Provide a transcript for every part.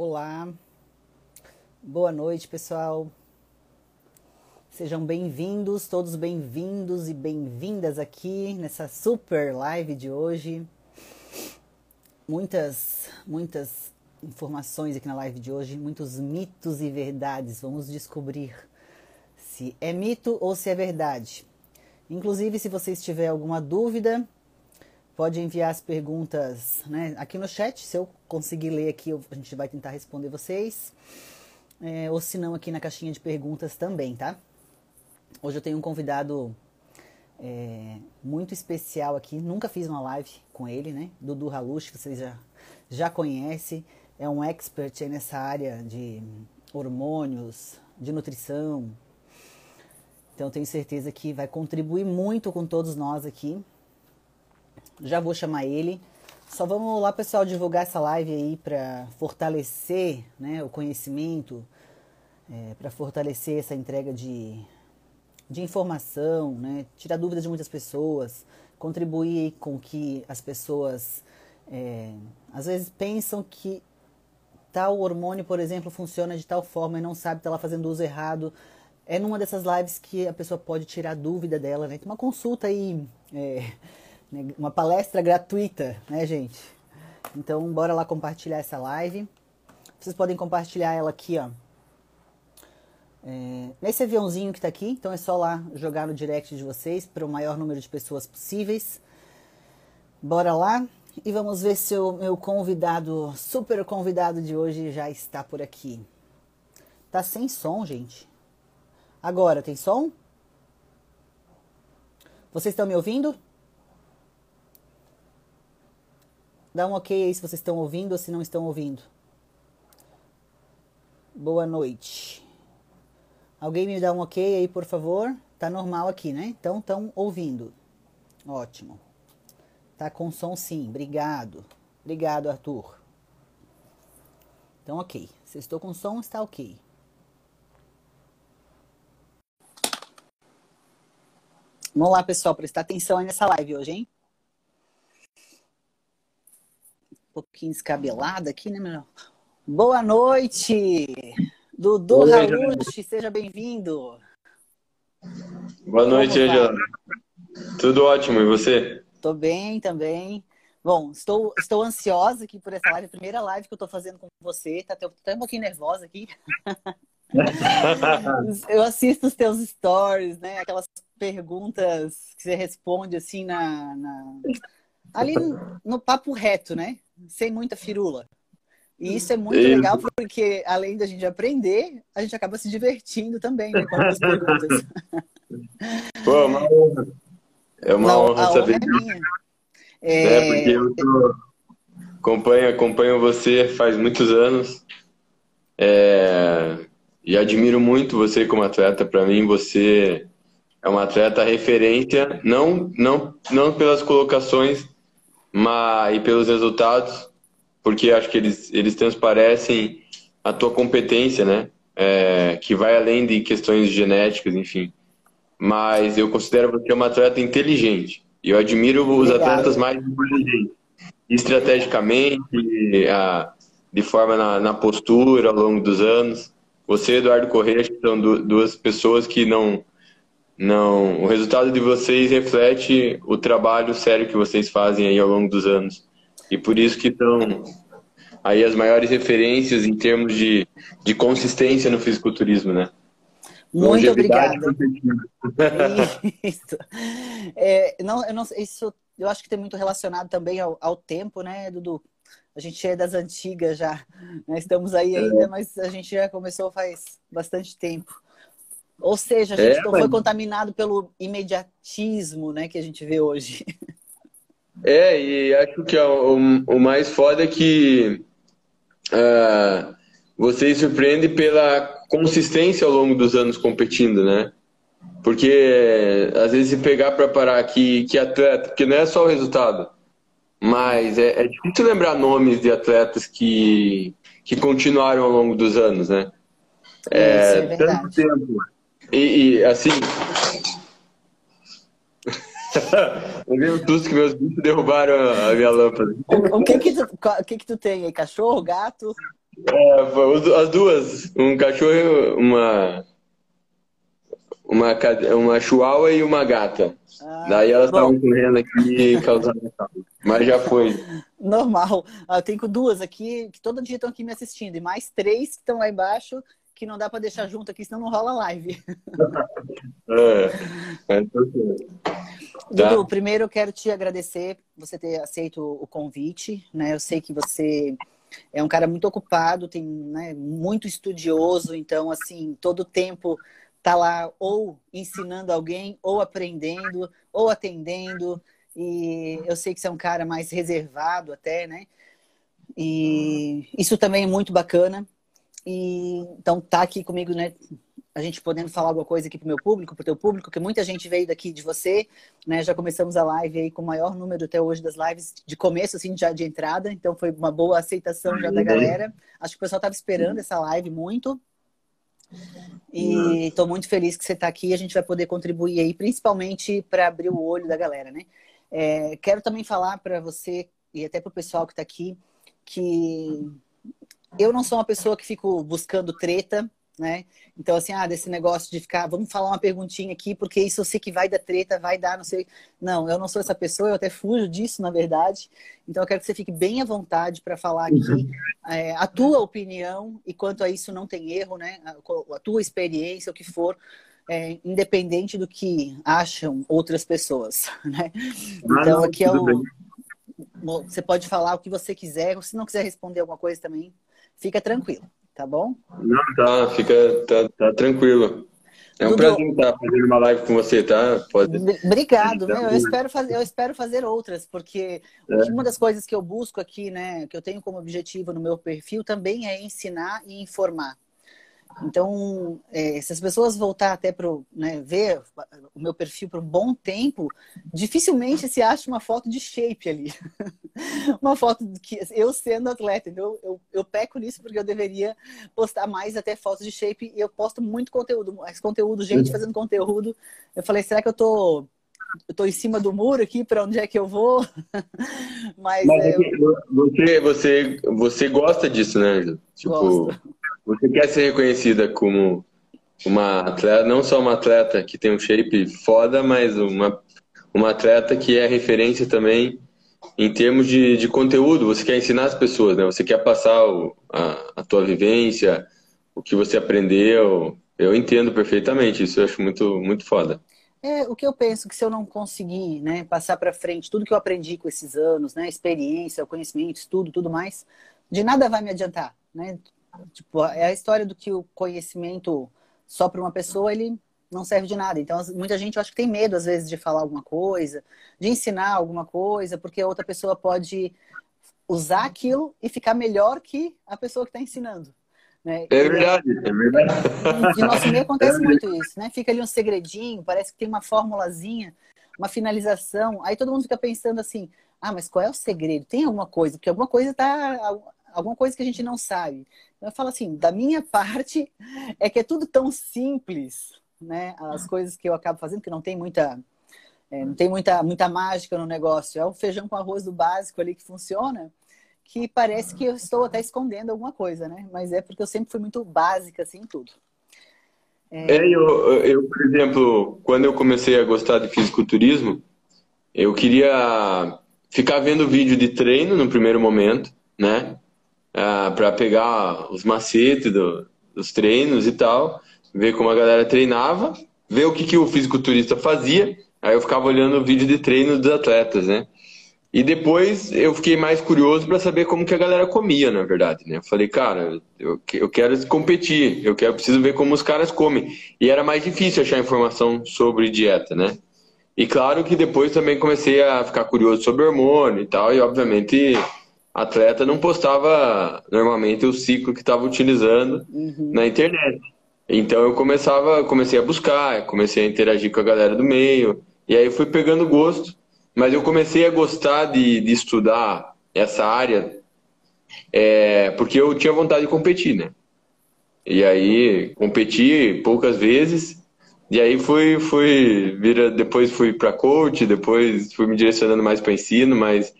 Olá, boa noite pessoal. Sejam bem-vindos, todos bem-vindos e bem-vindas aqui nessa super live de hoje. Muitas, muitas informações aqui na live de hoje, muitos mitos e verdades. Vamos descobrir se é mito ou se é verdade. Inclusive, se você tiver alguma dúvida, pode enviar as perguntas né, aqui no chat. Se eu conseguir ler aqui, a gente vai tentar responder vocês. É, ou se não, aqui na caixinha de perguntas também, tá? Hoje eu tenho um convidado é, muito especial aqui. Nunca fiz uma live com ele, né? Dudu Halush, que vocês já, já conhecem. É um expert nessa área de hormônios, de nutrição. Então tenho certeza que vai contribuir muito com todos nós aqui. Já vou chamar ele. Só vamos lá, pessoal, divulgar essa live aí para fortalecer né, o conhecimento, é, para fortalecer essa entrega de, de informação, né, tirar dúvidas de muitas pessoas, contribuir com que as pessoas é, às vezes pensam que tal hormônio, por exemplo, funciona de tal forma e não sabe está lá fazendo uso errado. É numa dessas lives que a pessoa pode tirar dúvida dela, né? Tem uma consulta aí, é, uma palestra gratuita, né, gente? Então, bora lá compartilhar essa live. Vocês podem compartilhar ela aqui, ó. É, nesse aviãozinho que está aqui, então é só lá jogar no direct de vocês para o maior número de pessoas possíveis. Bora lá e vamos ver se o meu convidado, super convidado de hoje já está por aqui. Tá sem som, gente. Agora, tem som? Vocês estão me ouvindo? Dá um ok aí se vocês estão ouvindo ou se não estão ouvindo. Boa noite. Alguém me dá um ok aí, por favor? Tá normal aqui, né? Então, estão ouvindo. Ótimo. Tá com som sim. Obrigado. Obrigado, Arthur. Então, ok. Se estou com som, está ok. Vamos lá, pessoal, prestar atenção aí nessa live hoje, hein? Um pouquinho descabelada aqui, né, meu? Boa noite, Dudu Ralucci, seja bem-vindo. Boa noite, Angela. Tudo ótimo, e você? Tô bem também. Bom, estou, estou ansiosa aqui por essa live, primeira live que eu estou fazendo com você, tá até um pouquinho nervosa aqui. eu assisto os teus stories, né? Aquelas perguntas que você responde assim na, na... ali no, no, papo reto, né? Sem muita firula. E isso é muito isso. legal porque além da gente aprender, a gente acaba se divertindo também né, com as perguntas. Pô, uma honra. É uma Não, honra saber. Honra é, minha. É... é porque eu tô... acompanho, acompanho você faz muitos anos. É... E admiro muito você como atleta. Para mim, você é um atleta referência, não, não, não pelas colocações, mas e pelos resultados, porque acho que eles, eles transparecem a tua competência, né? É, que vai além de questões genéticas, enfim. Mas eu considero você uma atleta inteligente. E eu admiro os Obrigado. atletas mais inteligentes. Estrategicamente, a, de forma na, na postura ao longo dos anos. Você Eduardo Correia são duas pessoas que não não, o resultado de vocês reflete o trabalho sério que vocês fazem aí ao longo dos anos. E por isso que estão aí as maiores referências em termos de, de consistência no fisiculturismo, né? Muito obrigada. Isso. É, não, eu não, isso eu acho que tem muito relacionado também ao, ao tempo, né, Dudu? A gente é das antigas já, né? estamos aí ainda, é. mas a gente já começou faz bastante tempo. Ou seja, a gente é, não mas... foi contaminado pelo imediatismo né, que a gente vê hoje. É, e acho que o, o mais foda é que uh, você surpreende pela consistência ao longo dos anos competindo, né? Porque às vezes se pegar para parar aqui que atleta, porque não é só o resultado, mas é, é difícil lembrar nomes de atletas que, que continuaram ao longo dos anos, né? É, Isso, é tanto tempo e, e assim. Eu vi um susto que meus bichos derrubaram a minha lâmpada. O, que que tu, o que que tu tem aí? Cachorro, gato? É, as duas. Um cachorro, uma. Uma, uma chihuahua e uma gata. Ah, Daí elas estavam correndo aqui e causando Mas já foi. Normal. Eu tenho duas aqui que todo dia estão aqui me assistindo. E mais três que estão lá embaixo que não dá para deixar junto aqui, senão não rola live. é, é tá. Dudu, primeiro eu quero te agradecer você ter aceito o convite. Né? Eu sei que você é um cara muito ocupado, tem né, muito estudioso, então assim todo tempo tá lá ou ensinando alguém, ou aprendendo, ou atendendo. E eu sei que você é um cara mais reservado até, né? E isso também é muito bacana. E então tá aqui comigo, né? A gente podendo falar alguma coisa aqui pro meu público, pro teu público, que muita gente veio daqui de você, né? Já começamos a live aí com o maior número até hoje das lives de começo, assim, já de entrada. Então foi uma boa aceitação já da galera. Acho que o pessoal tava esperando essa live muito. E estou muito feliz que você está aqui. A gente vai poder contribuir aí, principalmente para abrir o olho da galera, né? É, quero também falar para você e até para o pessoal que está aqui que eu não sou uma pessoa que fico buscando treta, né? Então, assim, ah, desse negócio de ficar, vamos falar uma perguntinha aqui, porque isso eu sei que vai dar treta, vai dar, não sei. Não, eu não sou essa pessoa, eu até fujo disso, na verdade. Então, eu quero que você fique bem à vontade para falar aqui é, a tua opinião, e quanto a isso não tem erro, né? A, a tua experiência, o que for, é, independente do que acham outras pessoas, né? Então, aqui é o. Você pode falar o que você quiser, se não quiser responder alguma coisa também, Fica tranquilo, tá bom? Não, tá, fica tá, tá tranquilo. É um Dudu, prazer estar fazendo uma live com você, tá? Pode... Obrigado, meu, eu espero fazer, eu espero fazer outras, porque é. uma das coisas que eu busco aqui, né, que eu tenho como objetivo no meu perfil também é ensinar e informar. Então, é, se as pessoas voltar até para né, ver o meu perfil por um bom tempo, dificilmente se acha uma foto de shape ali. uma foto que eu sendo atleta. Eu, eu, eu, peco nisso porque eu deveria postar mais até fotos de shape e eu posto muito conteúdo, mais conteúdo, gente fazendo conteúdo. Eu falei, será que eu tô eu tô em cima do muro aqui, para onde é que eu vou? Mas, Mas é, você, você, você gosta disso, né? Tipo, Gosto. Você quer ser reconhecida como uma atleta, não só uma atleta que tem um shape foda, mas uma, uma atleta que é referência também em termos de, de conteúdo. Você quer ensinar as pessoas, né? Você quer passar o, a, a tua vivência, o que você aprendeu. Eu entendo perfeitamente, isso eu acho muito, muito foda. É, o que eu penso que se eu não conseguir né, passar para frente tudo que eu aprendi com esses anos, né, experiência, conhecimento, estudo, tudo mais, de nada vai me adiantar. Né? Tipo, é a história do que o conhecimento só para uma pessoa ele não serve de nada. Então, muita gente eu acho que tem medo às vezes de falar alguma coisa, de ensinar alguma coisa, porque a outra pessoa pode usar aquilo e ficar melhor que a pessoa que está ensinando. Né? É verdade, é verdade. E nosso meio acontece é muito isso, né? Fica ali um segredinho, parece que tem uma formulazinha, uma finalização. Aí todo mundo fica pensando assim, ah, mas qual é o segredo? Tem alguma coisa? Porque alguma coisa está alguma coisa que a gente não sabe. Eu falo assim, da minha parte, é que é tudo tão simples, né? As coisas que eu acabo fazendo, que não tem muita. É, não tem muita, muita mágica no negócio. É o feijão com arroz do básico ali que funciona, que parece que eu estou até escondendo alguma coisa, né? Mas é porque eu sempre fui muito básica, assim, em tudo. É, é eu, eu, por exemplo, quando eu comecei a gostar de fisiculturismo, eu queria ficar vendo vídeo de treino no primeiro momento, né? Uh, para pegar os macetes do, dos treinos e tal, ver como a galera treinava, ver o que, que o fisiculturista fazia. Aí eu ficava olhando o vídeo de treino dos atletas, né? E depois eu fiquei mais curioso para saber como que a galera comia, na verdade, né? Eu falei, cara, eu, eu quero competir, eu quero preciso ver como os caras comem. E era mais difícil achar informação sobre dieta, né? E claro que depois também comecei a ficar curioso sobre hormônio e tal, e obviamente atleta não postava normalmente o ciclo que estava utilizando uhum. na internet. Então eu começava, comecei a buscar, comecei a interagir com a galera do meio, e aí fui pegando gosto. Mas eu comecei a gostar de, de estudar essa área é, porque eu tinha vontade de competir, né? E aí competi poucas vezes, e aí fui, fui vira, depois fui para coach, depois fui me direcionando mais para ensino, mas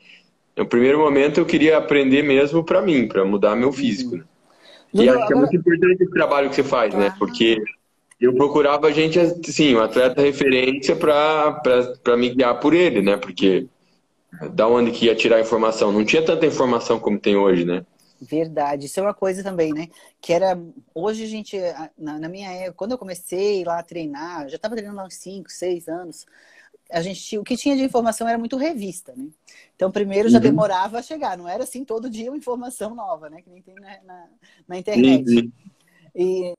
no primeiro momento eu queria aprender mesmo para mim, para mudar meu físico. Né? E acho que é muito importante esse trabalho que você faz, né? Porque eu procurava a gente, assim, um atleta referência para me guiar por ele, né? Porque da onde que ia tirar informação? Não tinha tanta informação como tem hoje, né? Verdade, isso é uma coisa também, né? Que era. Hoje a gente, na, na minha época, quando eu comecei lá a treinar, já estava treinando há uns 5, 6 anos, a gente o que tinha de informação era muito revista, né? Então, primeiro já uhum. demorava a chegar, não era assim todo dia uma informação nova, né? Que nem tem na, na, na internet. Uhum. E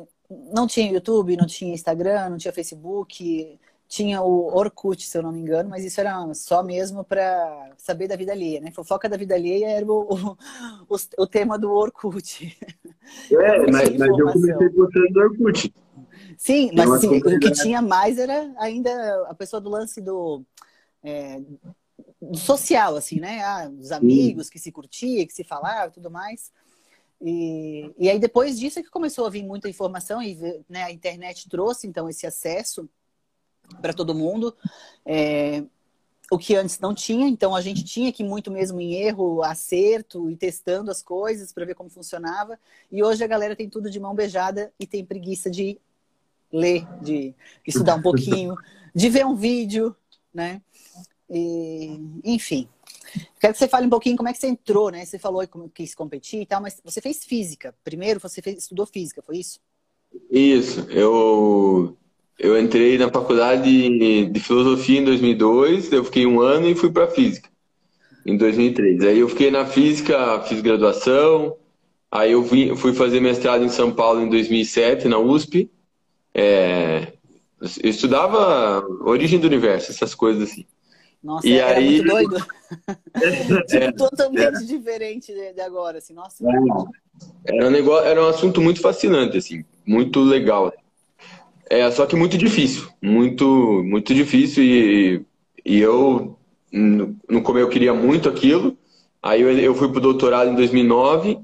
não tinha YouTube, não tinha Instagram, não tinha Facebook, tinha o Orkut, se eu não me engano, mas isso era só mesmo para saber da vida alheia, né? Fofoca da vida alheia era o, o, o tema do Orkut. É, mas, mas eu comecei gostando do Orkut. Sim, mas assim, o que tinha mais era ainda a pessoa do lance do, é, do social, assim, né? Ah, os amigos Sim. que se curtia, que se falava e tudo mais. E, e aí depois disso é que começou a vir muita informação e né, a internet trouxe então esse acesso para todo mundo. É, o que antes não tinha, então a gente tinha que muito mesmo em erro, acerto e testando as coisas para ver como funcionava. E hoje a galera tem tudo de mão beijada e tem preguiça de ler, de estudar um pouquinho, de ver um vídeo, né? E, enfim. Quero que você fale um pouquinho como é que você entrou, né? Você falou que quis competir e tal, mas você fez física. Primeiro você fez, estudou física, foi isso? Isso. Eu eu entrei na faculdade de filosofia em 2002, eu fiquei um ano e fui para física em 2003. Aí eu fiquei na física, fiz graduação, aí eu fui, fui fazer mestrado em São Paulo em 2007 na USP. É, eu estudava origem do universo, essas coisas assim. Nossa, e era aí... muito doido. tipo, é, totalmente é. diferente de agora, assim, nossa. É. Era um negócio, era um assunto muito fascinante, assim, muito legal. É, só que muito difícil, muito, muito difícil e, e eu, no, no começo eu queria muito aquilo, aí eu, eu fui pro doutorado em 2009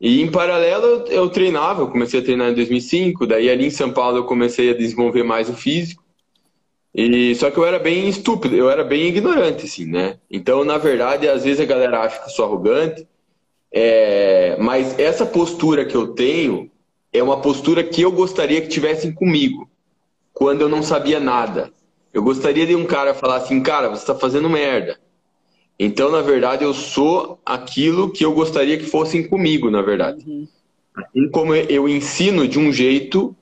e em paralelo eu, treinava, eu comecei a treinar em 2005, daí ali em São Paulo eu comecei a desenvolver mais o físico, e só que eu era bem estúpido, eu era bem ignorante, assim, né? Então, na verdade, às vezes a galera acha que eu sou arrogante, é... mas essa postura que eu tenho é uma postura que eu gostaria que tivessem comigo, quando eu não sabia nada. Eu gostaria de um cara falar assim, cara, você está fazendo merda. Então, na verdade, eu sou aquilo que eu gostaria que fossem comigo, na verdade. Uhum. Assim como eu ensino de um jeito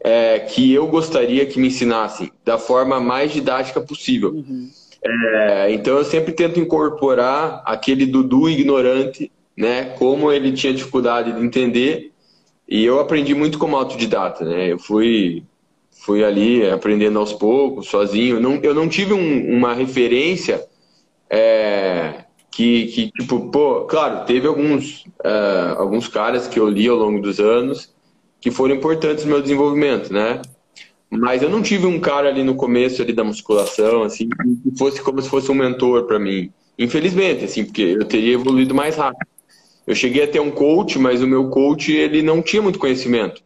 é, que eu gostaria que me ensinassem, da forma mais didática possível. Uhum. É, então, eu sempre tento incorporar aquele Dudu ignorante, né? Como ele tinha dificuldade de entender e eu aprendi muito como autodidata, né? Eu fui, fui ali aprendendo aos poucos, sozinho. Não, eu não tive um, uma referência é, que, que, tipo, pô, claro, teve alguns, uh, alguns caras que eu li ao longo dos anos que foram importantes no meu desenvolvimento, né? Mas eu não tive um cara ali no começo ali da musculação, assim, que fosse como se fosse um mentor para mim. Infelizmente, assim, porque eu teria evoluído mais rápido. Eu cheguei a ter um coach, mas o meu coach ele não tinha muito conhecimento.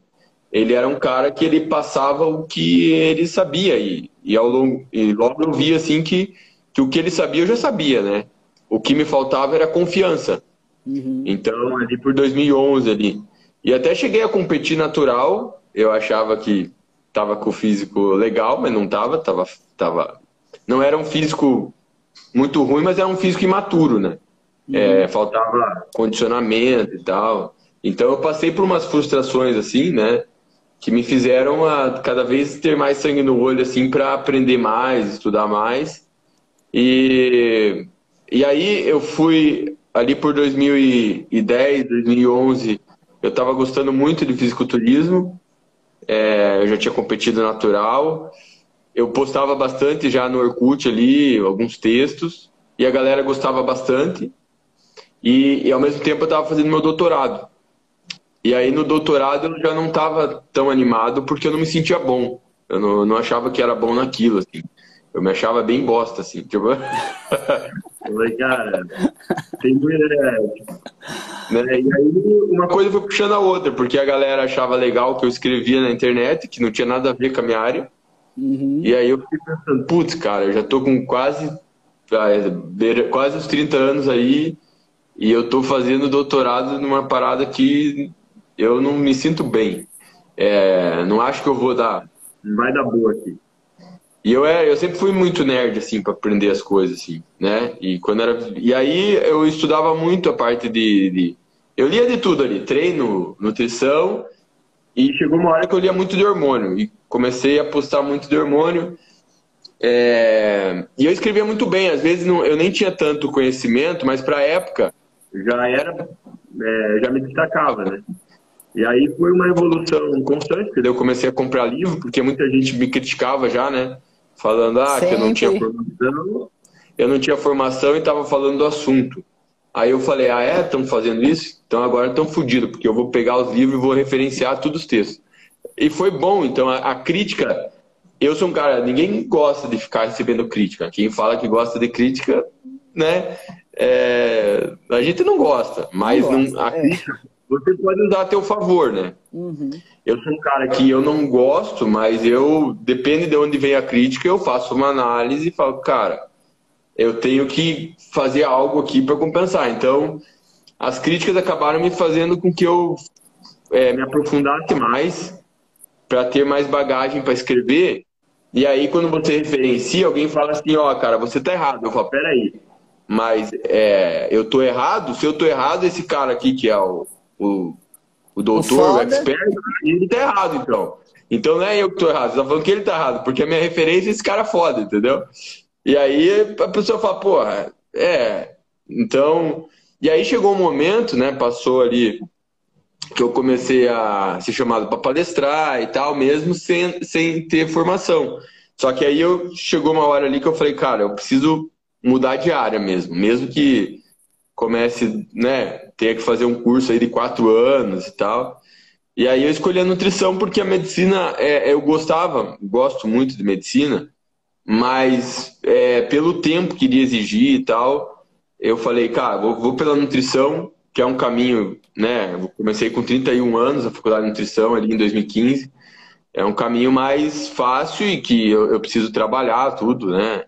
Ele era um cara que ele passava o que ele sabia e, e ao longo e logo eu vi assim que, que o que ele sabia eu já sabia, né? O que me faltava era confiança. Uhum. Então ali por 2011 ali e até cheguei a competir natural. Eu achava que tava com o físico legal, mas não tava, tava, tava. Não era um físico muito ruim, mas era um físico imaturo, né? É, uhum. faltava condicionamento e tal. Então eu passei por umas frustrações assim, né? Que me fizeram a cada vez ter mais sangue no olho, assim, para aprender mais, estudar mais. E, e aí eu fui ali por 2010, 2011, eu estava gostando muito de fisiculturismo. É, eu já tinha competido natural. Eu postava bastante já no Orkut ali, alguns textos. E a galera gostava bastante. E, e ao mesmo tempo eu estava fazendo meu doutorado. E aí no doutorado eu já não estava tão animado porque eu não me sentia bom. Eu não, não achava que era bom naquilo, assim. Eu me achava bem bosta, assim. Tipo... falei, cara, tem mulher. Né? E aí uma coisa foi puxando a outra, porque a galera achava legal o que eu escrevia na internet, que não tinha nada a ver com a minha área. Uhum. E aí eu fiquei pensando, putz, cara, eu já tô com quase, quase os 30 anos aí, e eu tô fazendo doutorado numa parada que eu não me sinto bem. É, não acho que eu vou dar. Não vai dar boa aqui. E eu, é, eu sempre fui muito nerd, assim, para aprender as coisas, assim, né? E, quando era, e aí eu estudava muito a parte de, de. Eu lia de tudo ali: treino, nutrição. E chegou uma hora que eu lia muito de hormônio. E comecei a postar muito de hormônio. É... E eu escrevia muito bem. Às vezes não, eu nem tinha tanto conhecimento, mas para a época já era. É, já me destacava, né? E aí foi uma evolução constante, porque eu comecei a comprar livro, porque muita gente me criticava já, né? Falando ah, que eu não tinha formação, eu não tinha formação e estava falando do assunto. Aí eu falei, ah é? Estão fazendo isso? Então agora estão fodidos, porque eu vou pegar os livros e vou referenciar todos os textos. E foi bom, então a, a, crítica, eu sou um cara, ninguém gosta de ficar recebendo crítica. Quem fala que gosta de crítica, né? É, a gente não gosta, mas não gosta, não, a é. crítica você pode usar a teu favor, né? Uhum. Eu sou um cara que eu não gosto, mas eu, depende de onde vem a crítica, eu faço uma análise e falo, cara, eu tenho que fazer algo aqui para compensar. Então, as críticas acabaram me fazendo com que eu é, me aprofundasse mais para ter mais bagagem para escrever. E aí, quando você referencia, alguém fala assim: Ó, oh, cara, você tá errado. Eu falo: peraí, mas é, eu tô errado? Se eu tô errado, esse cara aqui que é o, o, o doutor, o, o expert, ele tá errado, então. Então não é eu que tô errado, você tá falando que ele tá errado, porque a minha referência é esse cara foda, entendeu? E aí a pessoa fala, porra, é. Então. E aí chegou um momento, né? Passou ali que eu comecei a ser chamado para palestrar e tal, mesmo sem, sem ter formação. Só que aí eu chegou uma hora ali que eu falei, cara, eu preciso mudar de área mesmo, mesmo que comece, né, tenha que fazer um curso aí de quatro anos e tal. E aí eu escolhi a nutrição porque a medicina, é, eu gostava, gosto muito de medicina, mas é, pelo tempo que iria exigir e tal, eu falei, cara, vou, vou, pela nutrição, que é um caminho, né? Eu comecei com 31 anos a faculdade de nutrição ali em 2015. É um caminho mais fácil e que eu, eu preciso trabalhar tudo, né?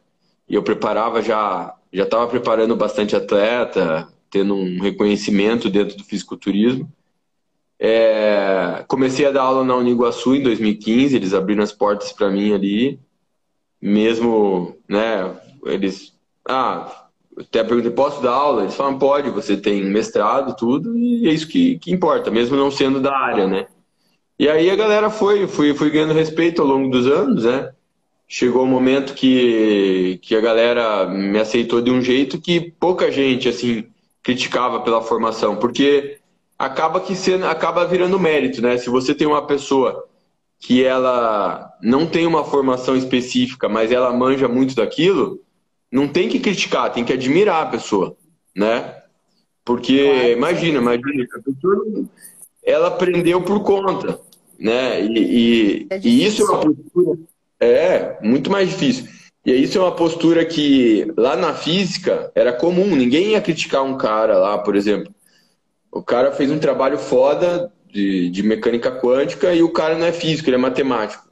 E eu preparava já, já estava preparando bastante atleta, tendo um reconhecimento dentro do fisiculturismo. É, comecei a dar aula na Uniguaçu em 2015, eles abriram as portas para mim ali mesmo, né, eles, ah, até perguntei, posso dar aula? Eles falam, pode, você tem mestrado, tudo, e é isso que, que importa, mesmo não sendo da área, né. E aí a galera foi, fui, fui ganhando respeito ao longo dos anos, né. Chegou um momento que, que a galera me aceitou de um jeito que pouca gente, assim, criticava pela formação, porque acaba que sendo, acaba virando mérito, né? Se você tem uma pessoa que ela não tem uma formação específica, mas ela manja muito daquilo, não tem que criticar, tem que admirar a pessoa, né? Porque claro, imagina, imagina, a pessoa ela aprendeu por conta, né? E, e, é e isso é uma postura é muito mais difícil. E isso é uma postura que lá na física era comum, ninguém ia criticar um cara lá, por exemplo. O cara fez um trabalho foda de, de mecânica quântica e o cara não é físico, ele é matemático.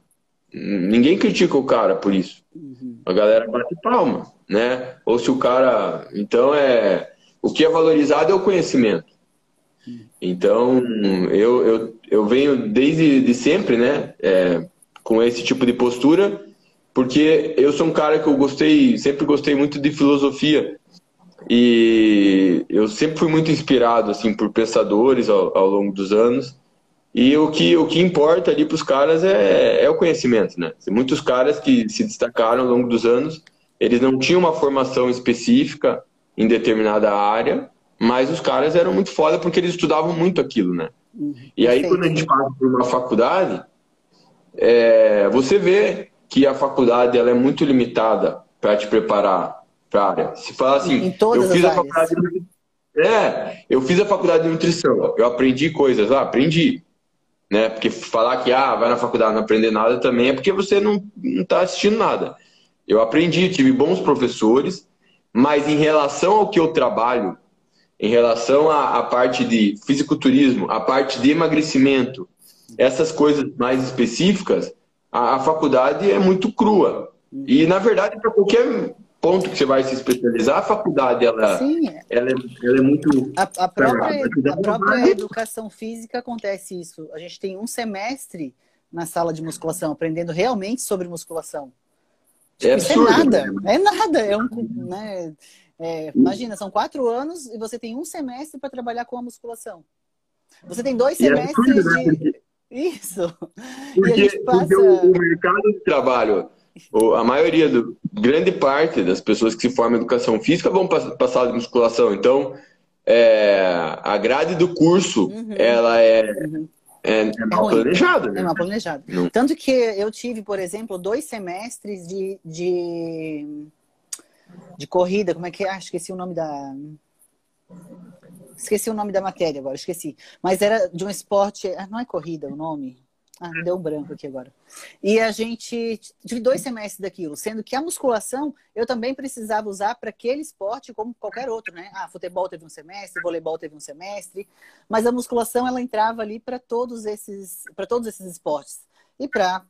Ninguém critica o cara por isso. Uhum. A galera bate palma, né? Ou se o cara. Então é. O que é valorizado é o conhecimento. Então, eu, eu, eu venho desde de sempre, né? É, com esse tipo de postura, porque eu sou um cara que eu gostei, sempre gostei muito de filosofia. E eu sempre fui muito inspirado assim por pensadores ao, ao longo dos anos. E o que, o que importa ali para os caras é, é o conhecimento, né? Muitos caras que se destacaram ao longo dos anos, eles não tinham uma formação específica em determinada área, mas os caras eram muito foda porque eles estudavam muito aquilo, né? Uhum. E aí, quando a gente passa por uma faculdade, é, você vê que a faculdade ela é muito limitada para te preparar para área. Se fala assim, eu fiz a faculdade de... É, eu fiz a faculdade de nutrição, eu aprendi coisas lá, aprendi. Né? Porque falar que ah, vai na faculdade não aprender nada também é porque você não está assistindo nada. Eu aprendi, tive bons professores, mas em relação ao que eu trabalho, em relação à, à parte de fisiculturismo, a parte de emagrecimento, essas coisas mais específicas, a, a faculdade é muito crua. E, na verdade, para qualquer ponto que você vai se especializar, a faculdade ela, ela, é, ela é muito. A, a própria, a própria educação física acontece isso. A gente tem um semestre na sala de musculação, aprendendo realmente sobre musculação. Tipo, é, absurdo, é nada, né? é nada. É um, né, é, imagina, são quatro anos e você tem um semestre para trabalhar com a musculação. Você tem dois é semestres absurdo, né? Isso. Porque, passa... porque o, o mercado de trabalho a maioria, do, grande parte das pessoas que se formam em educação física vão passar de musculação. Então, é, a grade do curso, uhum. ela é, uhum. é, é, mal planejada. Né? É mal planejada. Tanto que eu tive, por exemplo, dois semestres de, de, de corrida, como é que é? Ah, esqueci o nome da... Esqueci o nome da matéria agora, esqueci. Mas era de um esporte... Ah, não é corrida o nome? Ah, deu um branco aqui agora. E a gente tive dois semestres daquilo, sendo que a musculação eu também precisava usar para aquele esporte como qualquer outro, né? Ah, futebol teve um semestre, voleibol teve um semestre, mas a musculação ela entrava ali para todos esses para todos esses esportes. E para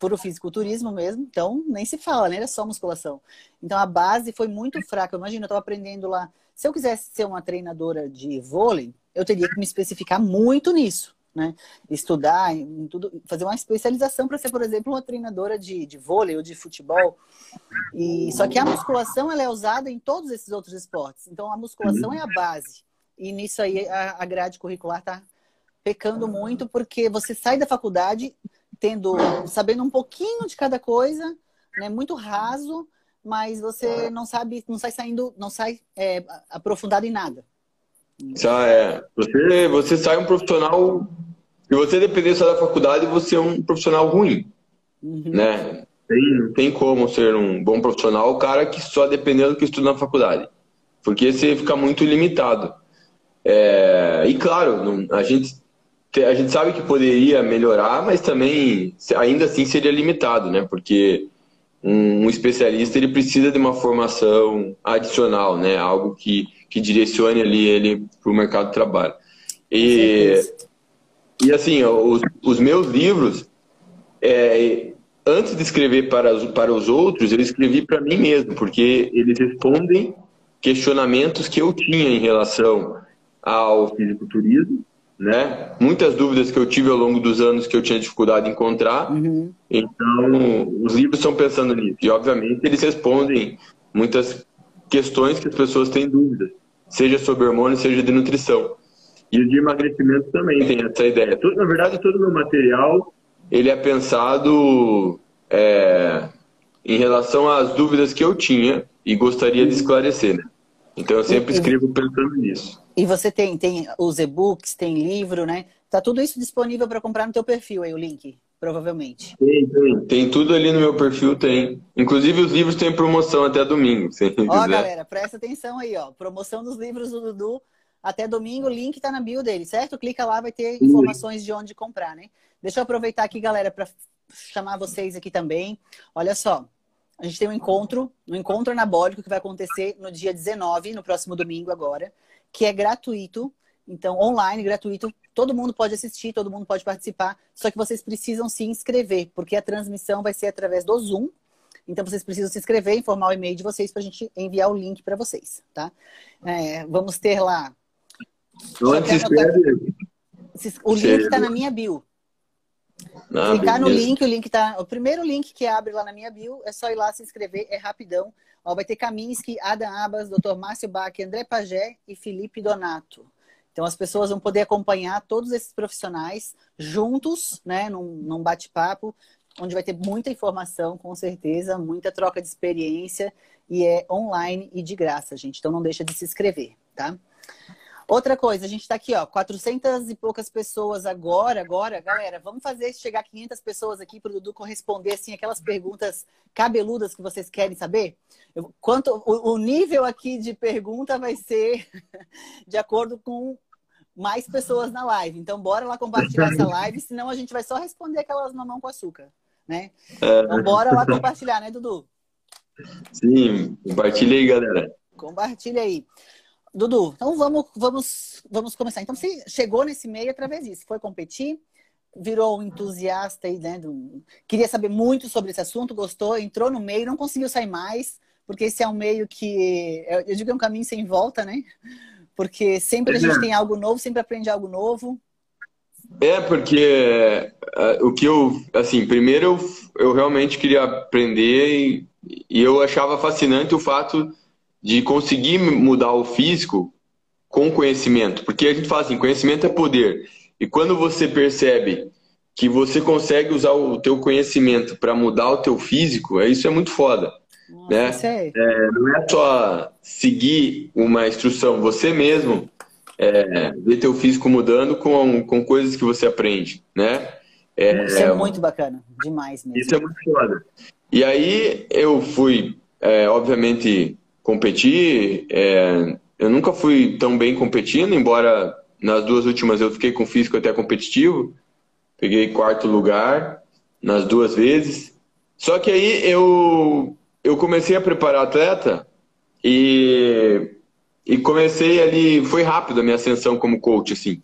o fisiculturismo mesmo, então nem se fala, né? Era só musculação. Então a base foi muito fraca. Imagina, eu estava aprendendo lá. Se eu quisesse ser uma treinadora de vôlei, eu teria que me especificar muito nisso né? Estudar, em tudo, fazer uma especialização para ser, por exemplo, uma treinadora de, de vôlei ou de futebol. E só que a musculação ela é usada em todos esses outros esportes. Então a musculação é a base. E nisso aí a, a grade curricular está pecando muito porque você sai da faculdade tendo sabendo um pouquinho de cada coisa, né? Muito raso, mas você não sabe, não sai saindo, não sai é, aprofundado em nada. Já é. Você, você sai um profissional. Se você depender só da faculdade, você é um profissional ruim. Uhum. Né? Tem, tem como ser um bom profissional o cara que só dependendo do que estuda na faculdade. Porque você fica muito limitado. É, e claro, não, a, gente, a gente sabe que poderia melhorar, mas também ainda assim seria limitado, né? Porque um, especialista ele precisa de uma formação adicional, né? Algo que que direcione ali ele para o mercado de trabalho. E, e assim, os, os meus livros, é, antes de escrever para, para os outros, eu escrevi para mim mesmo, porque eles respondem questionamentos que eu tinha em relação ao fisiculturismo, né? Muitas dúvidas que eu tive ao longo dos anos que eu tinha dificuldade em encontrar. Uhum. Então, os livros estão pensando nisso. E, obviamente, eles respondem muitas questões que as pessoas têm dúvidas seja sobre hormônio, seja de nutrição. E o de emagrecimento também tem essa ideia. Na verdade, todo o meu material ele é pensado é, em relação às dúvidas que eu tinha e gostaria de esclarecer. Né? Então eu sempre escrevo pensando nisso. E você tem, tem os e-books, tem livro, né? Tá tudo isso disponível para comprar no teu perfil aí, o link, provavelmente. Tem, tem. Tem tudo ali no meu perfil, tem. Inclusive os livros têm promoção até domingo, se Ó, quiser. galera, presta atenção aí, ó. Promoção dos livros do Dudu até domingo, o link tá na bio dele, certo? Clica lá, vai ter informações de onde comprar, né? Deixa eu aproveitar aqui, galera, para chamar vocês aqui também. Olha só, a gente tem um encontro, um encontro anabólico que vai acontecer no dia 19, no próximo domingo agora, que é gratuito. Então, online, gratuito, todo mundo pode assistir, todo mundo pode participar, só que vocês precisam se inscrever, porque a transmissão vai ser através do Zoom. Então, vocês precisam se inscrever, informar o e-mail de vocês para a gente enviar o link para vocês, tá? É, vamos ter lá. Onde se inscreve? O link está na minha bio. Ah, Clicar no link, o link tá. O primeiro link que abre lá na minha bio é só ir lá se inscrever, é rapidão. Ó, vai ter Kaminski, Adam Abas, Dr. Márcio Bach, André Pagé e Felipe Donato. Então as pessoas vão poder acompanhar todos esses profissionais juntos, né, num, num bate-papo, onde vai ter muita informação, com certeza, muita troca de experiência e é online e de graça, gente. Então não deixa de se inscrever, tá? Outra coisa, a gente está aqui, ó, 400 e poucas pessoas agora, agora, galera, vamos fazer chegar 500 pessoas aqui para o Dudu corresponder, assim, aquelas perguntas cabeludas que vocês querem saber? Eu, quanto, o, o nível aqui de pergunta vai ser de acordo com mais pessoas na live. Então, bora lá compartilhar essa live, senão a gente vai só responder aquelas mamão com açúcar, né? É. Então, bora lá compartilhar, né, Dudu? Sim, compartilha aí, galera. Compartilha aí. Dudu, então vamos, vamos, vamos começar. Então você chegou nesse meio através disso, foi competir, virou um entusiasta aí, né? Do... Queria saber muito sobre esse assunto, gostou, entrou no meio, não conseguiu sair mais. porque esse é um meio que, eu digo que é um caminho sem volta, né? Porque sempre a gente é. tem algo novo, sempre aprende algo novo. É, porque uh, o que eu, assim, primeiro eu, eu realmente queria aprender e, e eu achava fascinante o fato de conseguir mudar o físico com conhecimento, porque a gente fala assim, conhecimento é poder. E quando você percebe que você consegue usar o teu conhecimento para mudar o teu físico, é, isso é muito foda. Nossa, né? É, não é só seguir uma instrução, você mesmo é, ver teu físico mudando com, com coisas que você aprende, né? É, isso é muito bacana, demais mesmo. Isso é muito foda. E aí eu fui, é, obviamente, competir. É, eu nunca fui tão bem competindo, embora nas duas últimas eu fiquei com físico até competitivo. Peguei quarto lugar nas duas vezes. Só que aí eu, eu comecei a preparar atleta e, e comecei ali. Foi rápido a minha ascensão como coach, assim.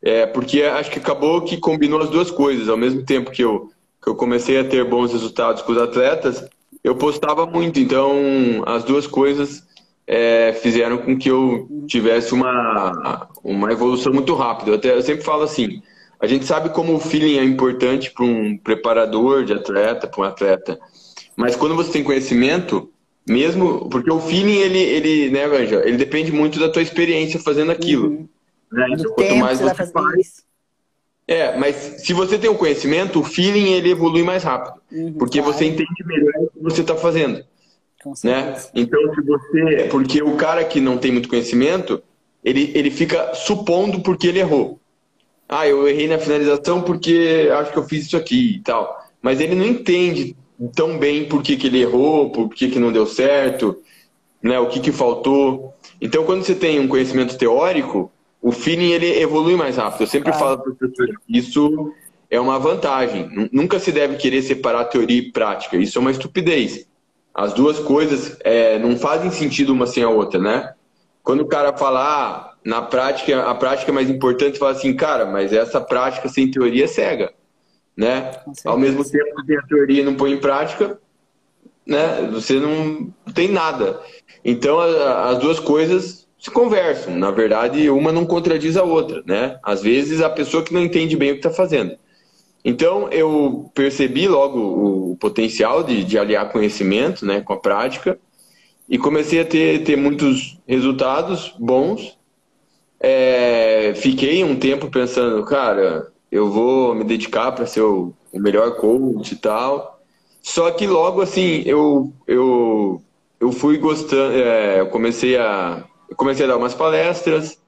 É, porque acho que acabou que combinou as duas coisas. Ao mesmo tempo que eu, que eu comecei a ter bons resultados com os atletas, eu postava muito. Então, as duas coisas é, fizeram com que eu tivesse uma, uma evolução muito rápida. Eu, até, eu sempre falo assim: a gente sabe como o feeling é importante para um preparador de atleta, para um atleta. Mas quando você tem conhecimento, mesmo porque o feeling ele, ele, né, Vanja, ele depende muito da tua experiência fazendo aquilo. Uhum. Né? Então, quanto mais você, você faz, isso. É, mas se você tem o conhecimento, o feeling ele evolui mais rápido, uhum, porque claro. você entende melhor você está fazendo, né? Então se você, porque o cara que não tem muito conhecimento, ele ele fica supondo porque ele errou. Ah, eu errei na finalização porque acho que eu fiz isso aqui e tal, mas ele não entende tão bem por que, que ele errou, por que, que não deu certo, né? O que que faltou. Então quando você tem um conhecimento teórico o feeling ele evolui mais rápido. Eu sempre ah. falo para os professores isso é uma vantagem. Nunca se deve querer separar teoria e prática. Isso é uma estupidez. As duas coisas é, não fazem sentido uma sem a outra, né? Quando o cara fala, ah, na prática, a prática é mais importante, fala assim, cara, mas essa prática sem teoria é cega, né? Ao mesmo tempo que tem a teoria e não põe em prática, né? Você não tem nada. Então, as duas coisas se conversam. Na verdade, uma não contradiz a outra, né? Às vezes a pessoa que não entende bem o que está fazendo. Então eu percebi logo o potencial de, de, aliar conhecimento, né, com a prática e comecei a ter, ter muitos resultados bons. É, fiquei um tempo pensando, cara, eu vou me dedicar para ser o, o melhor coach e tal. Só que logo assim eu eu eu fui gostando, é, eu comecei a comecei a dar umas palestras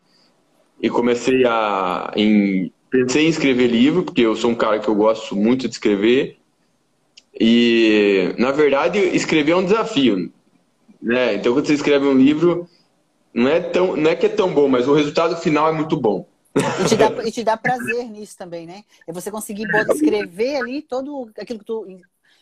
e comecei a. Em, pensei em escrever livro, porque eu sou um cara que eu gosto muito de escrever. E, na verdade, escrever é um desafio. Né? Então, quando você escreve um livro, não é, tão, não é que é tão bom, mas o resultado final é muito bom. E te, dá, e te dá prazer nisso também, né? É você conseguir escrever ali todo aquilo que tu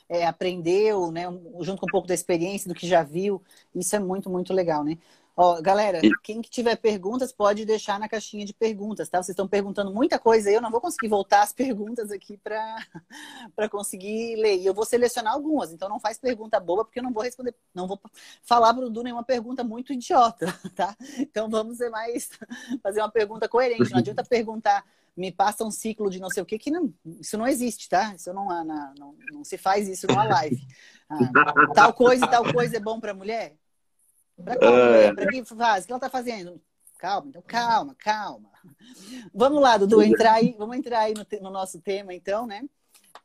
é, aprendeu, né? Junto com um pouco da experiência, do que já viu. Isso é muito, muito legal, né? Ó, galera, quem tiver perguntas pode deixar na caixinha de perguntas, tá? Vocês estão perguntando muita coisa, eu não vou conseguir voltar as perguntas aqui para conseguir ler. E eu vou selecionar algumas, então não faz pergunta boba, porque eu não vou responder, não vou falar para o Du nenhuma pergunta muito idiota, tá? Então vamos ser mais fazer uma pergunta coerente. Não adianta perguntar, me passa um ciclo de não sei o que, que não, isso não existe, tá? Isso não, não, não, não se faz isso numa live. Ah, tal coisa e tal coisa é bom para mulher? Para é... Pra quem faz? O que ela está fazendo? Calma, então calma, calma. Vamos lá, Dudu, entrar aí, vamos entrar aí no, no nosso tema, então, né?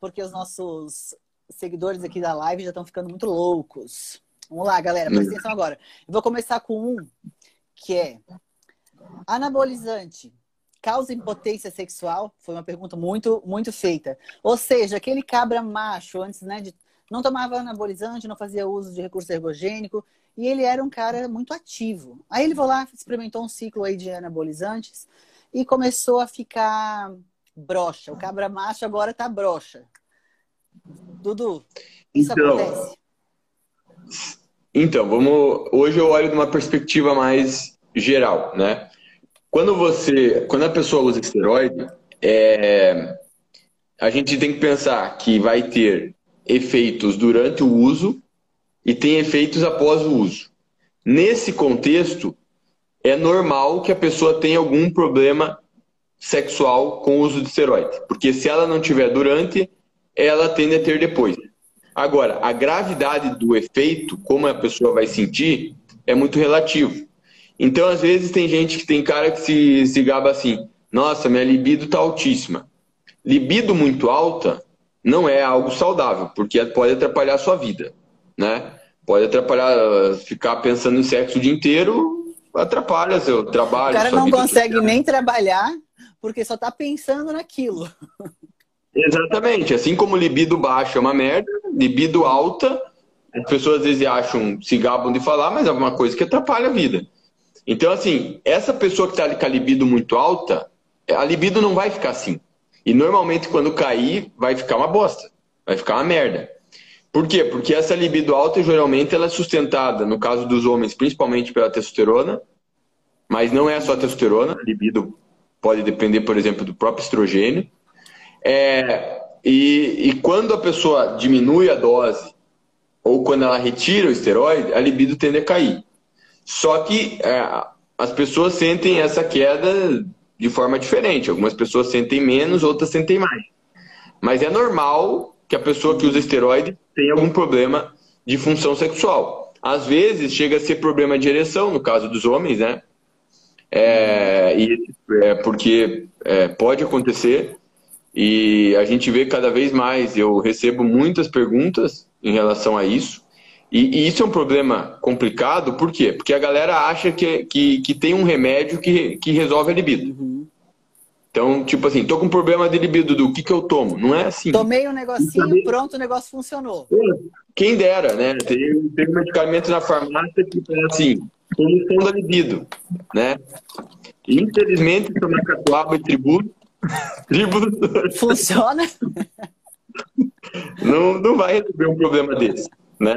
Porque os nossos seguidores aqui da live já estão ficando muito loucos. Vamos lá, galera, presta atenção agora. Eu vou começar com um que é anabolizante causa impotência sexual? Foi uma pergunta muito, muito feita. Ou seja, aquele cabra macho antes, né, de não tomava anabolizante, não fazia uso de recurso ergogênico e ele era um cara muito ativo. Aí ele foi lá, experimentou um ciclo aí de anabolizantes e começou a ficar broxa. O cabra macho agora tá broxa. Dudu, isso então, acontece? Então, vamos. Hoje eu olho de uma perspectiva mais geral, né? Quando você, quando a pessoa usa esteroide, é, a gente tem que pensar que vai ter efeitos durante o uso e tem efeitos após o uso. Nesse contexto, é normal que a pessoa tenha algum problema sexual com o uso de esteroide, porque se ela não tiver durante, ela tende a ter depois. Agora, a gravidade do efeito, como a pessoa vai sentir, é muito relativo. Então, às vezes, tem gente que tem cara que se, se gaba assim: nossa, minha libido está altíssima. Libido muito alta não é algo saudável, porque pode atrapalhar a sua vida, né? Pode atrapalhar, ficar pensando em sexo o dia inteiro, atrapalha seu trabalho. O cara não consegue nem trabalhar porque só está pensando naquilo. Exatamente. Assim como libido baixa é uma merda, libido alta, as pessoas às vezes acham, se gabam de falar, mas é uma coisa que atrapalha a vida. Então, assim, essa pessoa que está com a libido muito alta, a libido não vai ficar assim. E normalmente quando cair, vai ficar uma bosta. Vai ficar uma merda. Por quê? Porque essa libido alta, geralmente, ela é sustentada, no caso dos homens, principalmente pela testosterona, mas não é só a testosterona, a libido pode depender, por exemplo, do próprio estrogênio. É, e, e quando a pessoa diminui a dose, ou quando ela retira o esteroide, a libido tende a cair. Só que é, as pessoas sentem essa queda de forma diferente. Algumas pessoas sentem menos, outras sentem mais. Mas é normal que a pessoa que usa esteroide tenha algum problema de função sexual. Às vezes chega a ser problema de ereção, no caso dos homens, né? É, e, é porque é, pode acontecer e a gente vê cada vez mais. Eu recebo muitas perguntas em relação a isso. E, e, isso é um problema complicado, por quê? Porque a galera acha que, que, que tem um remédio que, que resolve a libido. Então, tipo assim, tô com problema de libido, do que, que eu tomo? Não é assim. Tomei um negocinho, pronto, o negócio funcionou. Quem dera, né? Tem, tem um medicamento na farmácia que fala assim, solução da libido, né? Infelizmente, tomar catuaba e tributo, tributo... Funciona? não, não vai resolver um problema desse, né?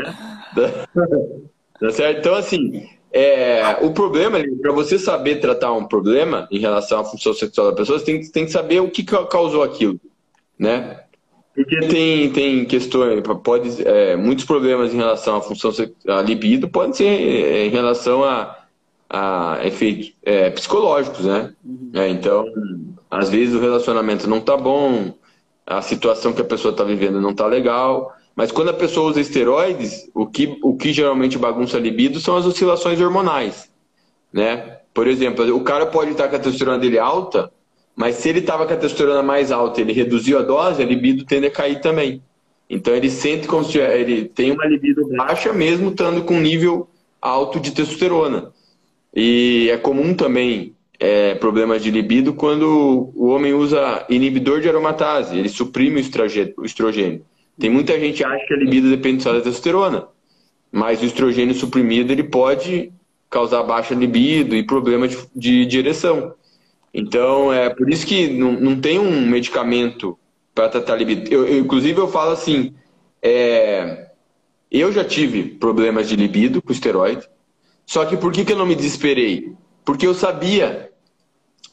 Tá certo? Então, assim, é, o problema, para você saber tratar um problema em relação à função sexual da pessoa, você tem, tem que saber o que causou aquilo, né? Porque tem, tem questões, pode, é, muitos problemas em relação à função à libido podem ser é, em relação a, a efeitos é, psicológicos, né? Uhum. É, então, às vezes o relacionamento não tá bom, a situação que a pessoa está vivendo não tá legal, mas quando a pessoa usa esteroides, o que, o que geralmente bagunça a libido são as oscilações hormonais, né? Por exemplo, o cara pode estar com a testosterona dele alta, mas se ele estava com a testosterona mais alta, ele reduziu a dose, a libido tende a cair também. Então ele sente como se ele tem uma libido baixa mesmo estando com nível alto de testosterona. E é comum também é, problemas de libido quando o homem usa inibidor de aromatase, ele suprime o estrogênio. Tem muita gente que acha que a libido depende só da testosterona, mas o estrogênio suprimido ele pode causar baixa libido e problema de, de, de ereção. Então, é por isso que não, não tem um medicamento para tratar libido. Eu, eu, inclusive, eu falo assim: é, eu já tive problemas de libido com esteroide, só que por que, que eu não me desesperei? Porque eu sabia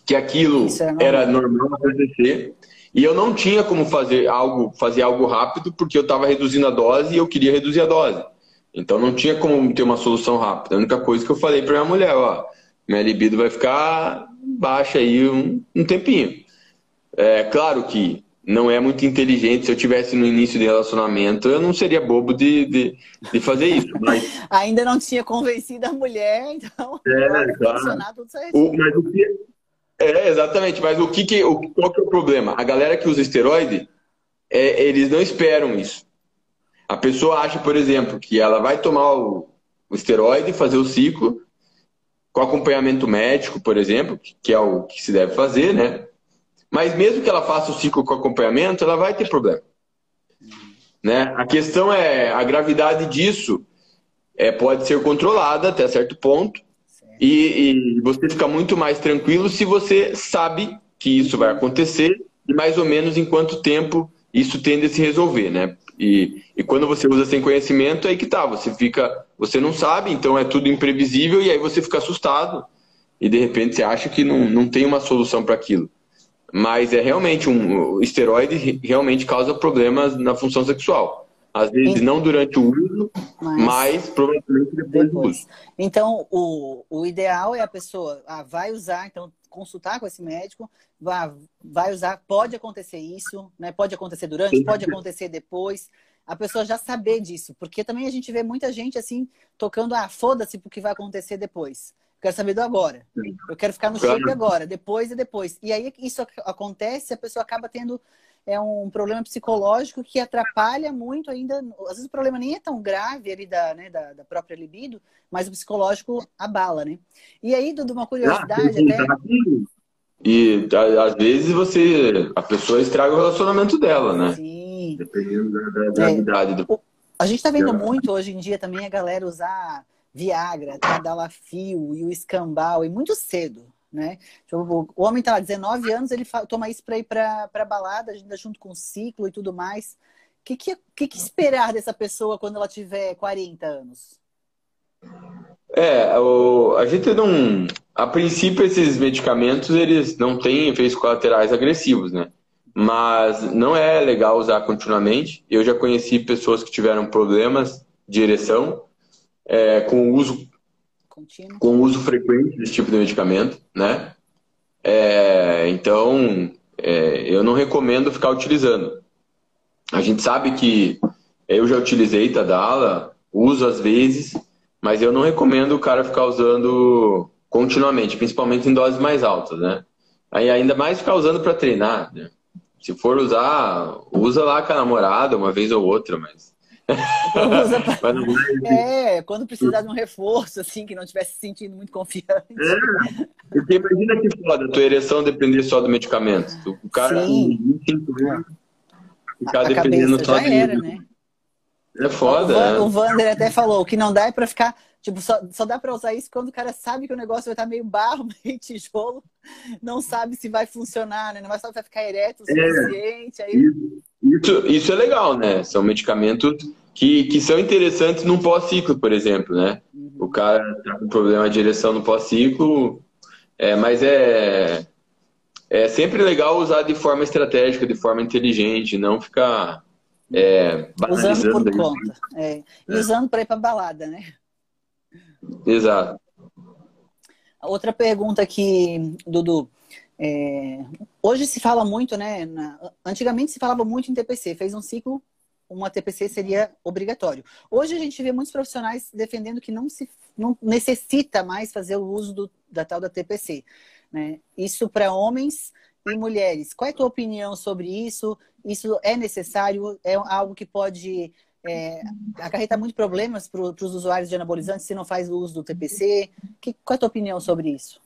que aquilo é era normal acontecer e eu não tinha como fazer algo, fazer algo rápido porque eu estava reduzindo a dose e eu queria reduzir a dose. Então não tinha como ter uma solução rápida. A única coisa que eu falei para minha mulher, ó, minha libido vai ficar baixa aí um, um tempinho. É claro que não é muito inteligente. Se eu tivesse no início de relacionamento, eu não seria bobo de, de, de fazer isso. Mas... Ainda não tinha convencido a mulher, então. É, claro. O, mas o que, é, exatamente. Mas o que, que o, qual que é o problema? A galera que usa esteroide, é, eles não esperam isso. A pessoa acha, por exemplo, que ela vai tomar o, o esteroide, fazer o ciclo, com acompanhamento médico, por exemplo, que é o que se deve fazer, né? Mas mesmo que ela faça o ciclo com acompanhamento, ela vai ter problema. Né? A questão é a gravidade disso é, pode ser controlada até certo ponto, e, e, você fica muito mais tranquilo se você sabe que isso vai acontecer e mais ou menos em quanto tempo isso tende a se resolver, né? E, e quando você usa sem conhecimento, aí que tá, você fica, você não sabe, então é tudo imprevisível e aí você fica assustado e de repente você acha que não, não tem uma solução para aquilo. Mas é realmente um o esteroide realmente causa problemas na função sexual. Às vezes não durante o uso, mas, mas provavelmente depois, depois, do uso. Então, o, o ideal é a pessoa ah, vai usar, então consultar com esse médico, vai, vai usar, pode acontecer isso, né? Pode acontecer durante, pode acontecer depois. A pessoa já saber disso, porque também a gente vê muita gente assim tocando, ah, foda-se porque vai acontecer depois. quero saber do agora. Eu quero ficar no shape agora, depois e depois. E aí isso acontece, a pessoa acaba tendo é um problema psicológico que atrapalha muito ainda. Às vezes o problema nem é tão grave ali da, né, da, da própria libido, mas o psicológico abala, né? E aí, Dudu, uma curiosidade ah, até. E às vezes você. A pessoa estraga o relacionamento dela, né? Sim. Dependendo da, da é, gravidade do. A gente está vendo muito hoje em dia também a galera usar Viagra, Tadalafil e o escambau, e muito cedo né? Tipo, o homem tá lá, 19 anos, ele toma ir para balada, ainda junto com o ciclo e tudo mais. O que, que, que, que esperar dessa pessoa quando ela tiver 40 anos? É, o, a gente não. A princípio, esses medicamentos eles não têm efeitos colaterais agressivos, né? Mas não é legal usar continuamente. Eu já conheci pessoas que tiveram problemas de ereção é, com o uso Contínuo. com uso frequente desse tipo de medicamento, né? É, então, é, eu não recomendo ficar utilizando. A gente sabe que eu já utilizei Tadala, uso às vezes, mas eu não recomendo o cara ficar usando continuamente, principalmente em doses mais altas, né? Aí ainda mais ficar usando para treinar, né? Se for usar, usa lá com a namorada uma vez ou outra, mas. é, quando precisar de um reforço, assim, que não estivesse se sentindo muito confiante. É, porque imagina que foda, a tua ereção depender só do medicamento. O cara Sim. ficar a dependendo só de. Era, né? É foda. O, Van, é. o Vander até falou: que não dá é pra ficar. Tipo, só, só dá pra usar isso quando o cara sabe que o negócio vai estar meio barro, meio tijolo, não sabe se vai funcionar, né? Não vai saber se vai ficar ereto o é. suficiente. É, aí... isso, isso, isso é legal, né? São medicamentos que, que são interessantes num pós-ciclo, por exemplo, né? Uhum. O cara tá com problema de ereção no pós-ciclo, é, mas é, é sempre legal usar de forma estratégica, de forma inteligente, não ficar é, usando por conta. É. E é. usando para ir para balada, né? Exato. Outra pergunta aqui, Dudu. É, hoje se fala muito, né? Na, antigamente se falava muito em TPC. Fez um ciclo, uma TPC seria obrigatório. Hoje a gente vê muitos profissionais defendendo que não se não necessita mais fazer o uso do, da tal da TPC. Né? Isso para homens e mulheres. Qual é a tua opinião sobre isso? Isso é necessário? É algo que pode é, acarretar muitos problemas para os usuários de anabolizantes se não faz o uso do TPC? Que, qual é a tua opinião sobre isso?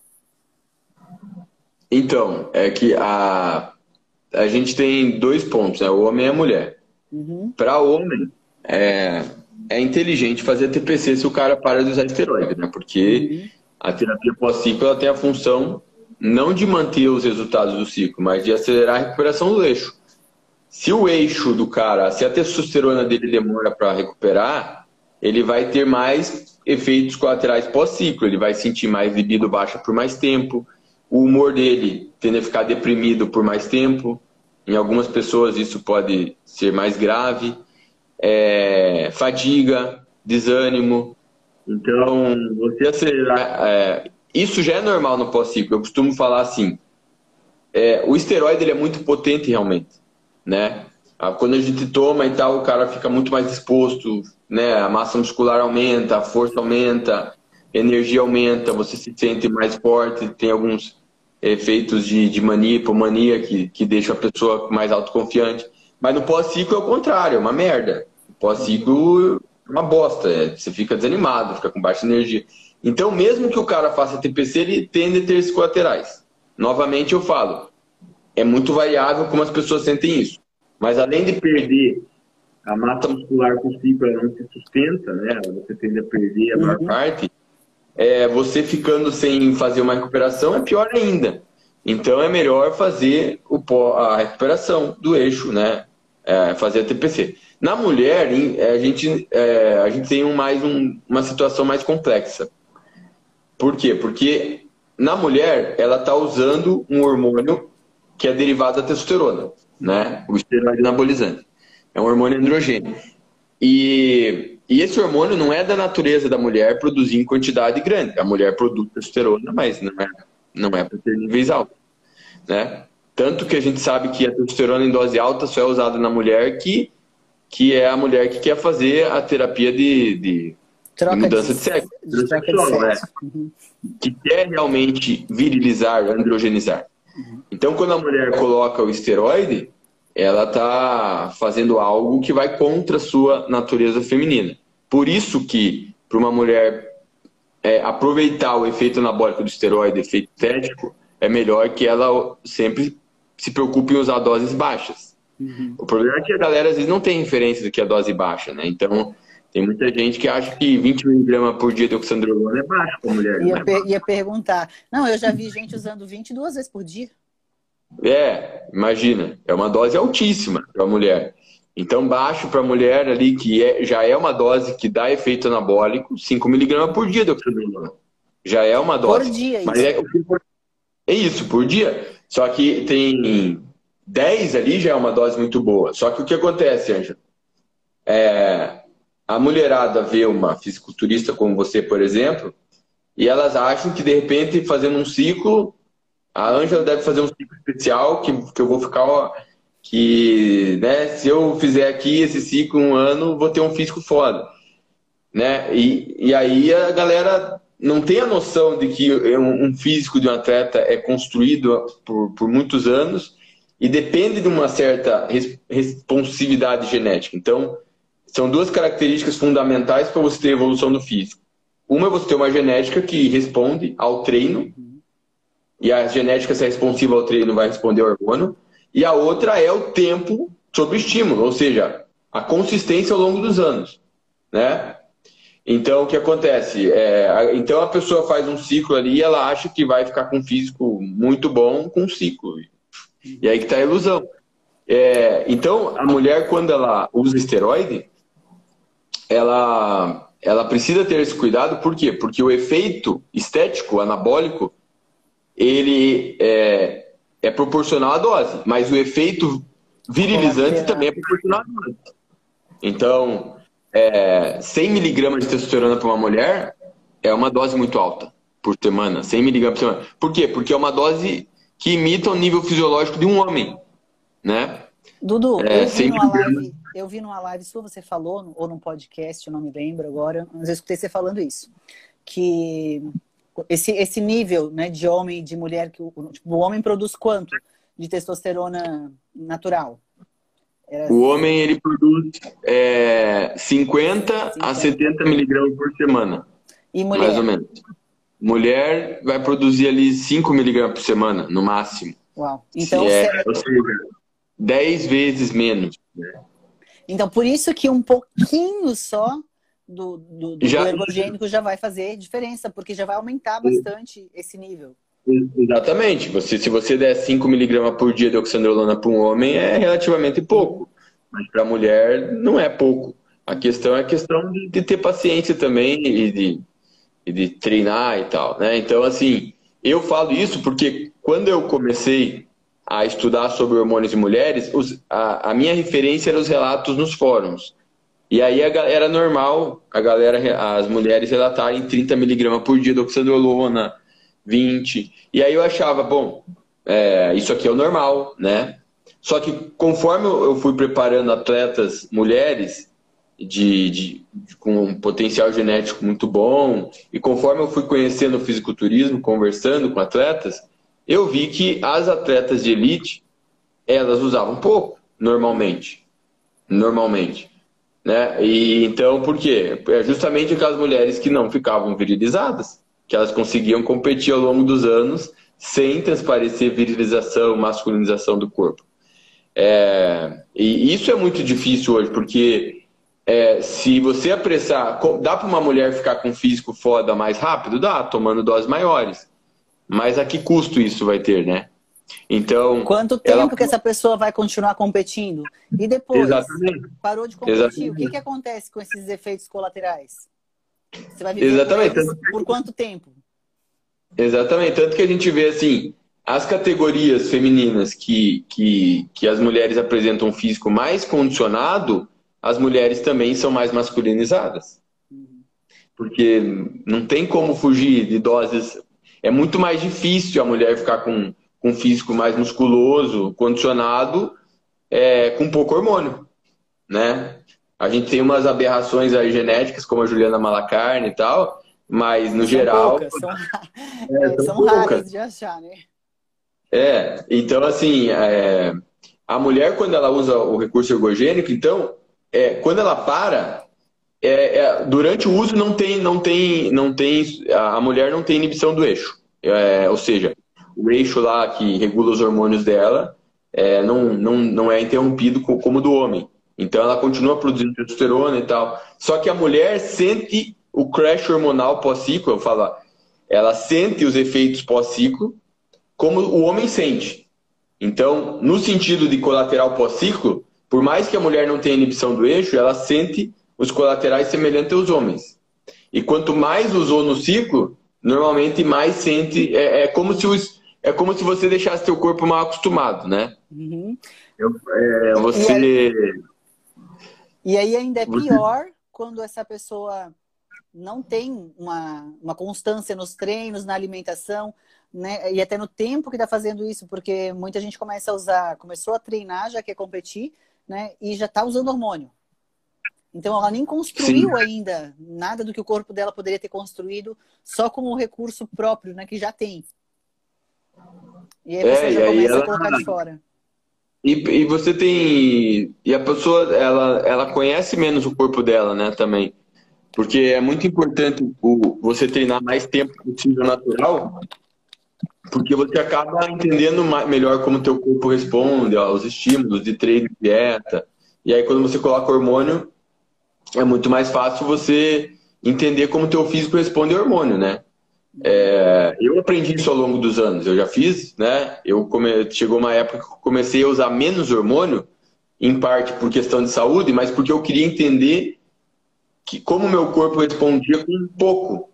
Então, é que a, a gente tem dois pontos, né? o homem e a mulher. Uhum. Para homem, é, é inteligente fazer TPC se o cara para de usar esteroide, né? Porque uhum. a terapia pós-ciclo tem a função não de manter os resultados do ciclo, mas de acelerar a recuperação do eixo. Se o eixo do cara, se a testosterona dele demora para recuperar, ele vai ter mais efeitos colaterais pós-ciclo. Ele vai sentir mais libido baixa por mais tempo. O humor dele tende a ficar deprimido por mais tempo. Em algumas pessoas isso pode ser mais grave. É, fadiga, desânimo. Então, você acelerar. É, isso já é normal no pós-ciclo. Eu costumo falar assim: é, o esteroide ele é muito potente realmente né? Ah, quando a gente toma e tal, o cara fica muito mais exposto, né? A massa muscular aumenta, a força aumenta, energia aumenta, você se sente mais forte, tem alguns efeitos de, de mania, hipomania que, que deixa a pessoa mais autoconfiante. Mas no pós-ciclo é o contrário, é uma merda. O pós-ciclo é uma bosta, é, você fica desanimado, fica com baixa energia. Então, mesmo que o cara faça TPC, ele tende a ter esses colaterais. Novamente eu falo, é muito variável como as pessoas sentem isso. Mas além de perder a massa muscular com ciclo, ela não se sustenta, né? Você tende a perder a maior uhum. parte. É, você ficando sem fazer uma recuperação é pior ainda. Então é melhor fazer o, a recuperação do eixo, né? É, fazer a TPC. Na mulher, é, a gente, é, a gente tem um, mais um, uma situação mais complexa. Por quê? Porque na mulher, ela está usando um hormônio que é derivado da testosterona, né? O esteroide anabolizante. É um hormônio androgênio. E, e esse hormônio não é da natureza da mulher produzir em quantidade grande. A mulher produz testosterona, mas não é, não é para ter níveis altos. Né? Tanto que a gente sabe que a testosterona em dose alta só é usada na mulher que, que é a mulher que quer fazer a terapia de, de, de mudança de, de sexo. De de sexo. Né? Uhum. Que quer realmente virilizar, androgenizar. Uhum. Então, quando a mulher coloca o esteroide, ela está fazendo algo que vai contra a sua natureza feminina. Por isso que, para uma mulher é, aproveitar o efeito anabólico do esteroide, efeito estético, é melhor que ela sempre se preocupe em usar doses baixas. Uhum. O problema é que a galera às vezes não tem referência do que é dose baixa, né? Então, tem muita gente que acha que 20 miligramas por dia de oxandrolona é baixo para mulher. Ia, é per ia perguntar. Não, eu já vi gente usando 22 vezes por dia. É, imagina, é uma dose altíssima para a mulher. Então, baixo para a mulher ali, que é, já é uma dose que dá efeito anabólico, 5 miligramas por dia de oxandrolona. Já é uma dose. Por dia, Mas isso. É, é isso, por dia. Só que tem 10 ali já é uma dose muito boa. Só que o que acontece, Ângela? É, a mulherada vê uma fisiculturista como você, por exemplo, e elas acham que de repente fazendo um ciclo a Ângela deve fazer um ciclo especial que, que eu vou ficar. Ó, que né, se eu fizer aqui esse ciclo um ano, vou ter um físico foda. Né? E, e aí a galera não tem a noção de que um físico de um atleta é construído por, por muitos anos e depende de uma certa responsividade genética. Então, são duas características fundamentais para você ter evolução do físico. Uma é você ter uma genética que responde ao treino, e a genética, se é responsiva ao treino, vai responder ao hormônio. E a outra é o tempo sobre estímulo, ou seja, a consistência ao longo dos anos. Né? Então, o que acontece? É, então, a pessoa faz um ciclo ali e ela acha que vai ficar com um físico muito bom com um ciclo. E aí que está a ilusão. É, então, a mulher, quando ela usa esteroide, ela, ela precisa ter esse cuidado, por quê? Porque o efeito estético, anabólico, ele é, é proporcional à dose, mas o efeito virilizante também é proporcional à dose. Então, é, 100 miligramas de testosterona para uma mulher é uma dose muito alta por semana, 100 miligramas por semana. Por quê? Porque é uma dose que imita o nível fisiológico de um homem, né? Dudu, é, eu, vi numa live, eu vi numa live sua, você falou, ou num podcast, eu não me lembro agora, mas eu escutei você falando isso, que esse, esse nível né, de homem e de mulher que o, tipo, o homem produz quanto de testosterona natural? Era... O homem ele produz é, 50, 50 a 70 miligramas por semana. E mulher? Mais ou menos. Mulher vai produzir ali 5 miligramas por semana, no máximo. Uau. Então, é, você... Ou seja, 10 vezes menos. Né? Então, por isso que um pouquinho só do, do, do já, ergogênico já vai fazer diferença, porque já vai aumentar bastante esse nível. Exatamente. Você, se você der 5 miligramas por dia de oxandrolona para um homem, é relativamente pouco. Mas para a mulher, não é pouco. A questão é a questão de, ter paciência também e de, e de treinar e tal. Né? Então, assim, eu falo isso porque quando eu comecei a estudar sobre hormônios em mulheres, os, a, a minha referência era os relatos nos fóruns. E aí era normal a galera, as mulheres relatarem 30 miligramas por dia de oxandrolona, 20. E aí eu achava, bom, é, isso aqui é o normal, né? Só que conforme eu fui preparando atletas mulheres de, de, de, com um potencial genético muito bom, e conforme eu fui conhecendo o fisiculturismo, conversando com atletas, eu vi que as atletas de elite, elas usavam pouco, normalmente. Normalmente. Né? E então, por quê? É justamente aquelas mulheres que não ficavam virilizadas, que elas conseguiam competir ao longo dos anos sem transparecer virilização, masculinização do corpo. É, e isso é muito difícil hoje, porque é, se você apressar, dá para uma mulher ficar com físico foda mais rápido? Dá, tomando doses maiores. Mas a que custo isso vai ter, né? Então. Quanto tempo ela... que essa pessoa vai continuar competindo? E depois, Exatamente. parou de competir, Exatamente. o que, que acontece com esses efeitos colaterais? Você vai viver Exatamente. por quanto tempo? Exatamente. Tanto que a gente vê assim, as categorias femininas que, que, que as mulheres apresentam um físico mais condicionado, as mulheres também são mais masculinizadas. Porque não tem como fugir de doses. É muito mais difícil a mulher ficar com, com um físico mais musculoso, condicionado, é, com pouco hormônio, né? A gente tem umas aberrações aí genéticas, como a Juliana Malacarne e tal, mas no são geral. Poucas, são, é, são, são raras de achar, né? É, então assim, é, a mulher, quando ela usa o recurso ergogênico, então, é, quando ela para, é, é, durante o uso não tem, não tem, não tem, a mulher não tem inibição do eixo. É, ou seja, o eixo lá que regula os hormônios dela é, não, não, não é interrompido como do homem. Então ela continua produzindo testosterona e tal. Só que a mulher sente o crash hormonal pós-ciclo, eu falo, ela sente os efeitos pós-ciclo como o homem sente. Então, no sentido de colateral pós-ciclo, por mais que a mulher não tenha inibição do eixo, ela sente os colaterais semelhantes aos homens. E quanto mais usou no ciclo, normalmente mais sente. É, é como se os, é como se você deixasse seu corpo mal acostumado, né? Uhum. Eu, é, você. E aí, e aí ainda é pior você... quando essa pessoa não tem uma, uma constância nos treinos, na alimentação, né? E até no tempo que está fazendo isso, porque muita gente começa a usar, começou a treinar, já quer competir, né? E já está usando hormônio. Então ela nem construiu Sim. ainda nada do que o corpo dela poderia ter construído só com o recurso próprio, né, que já tem. E aí você é, já começa ela... a colocar de fora. E, e você tem. E a pessoa, ela, ela conhece menos o corpo dela, né, também. Porque é muito importante o, você treinar mais tempo possível natural, porque você acaba entendendo melhor como o teu corpo responde aos estímulos de treino, dieta. E aí quando você coloca hormônio, é muito mais fácil você entender como o teu físico responde ao hormônio, né? É, eu aprendi isso ao longo dos anos, eu já fiz, né? Eu come... Chegou uma época que eu comecei a usar menos hormônio, em parte por questão de saúde, mas porque eu queria entender que como meu corpo respondia com pouco.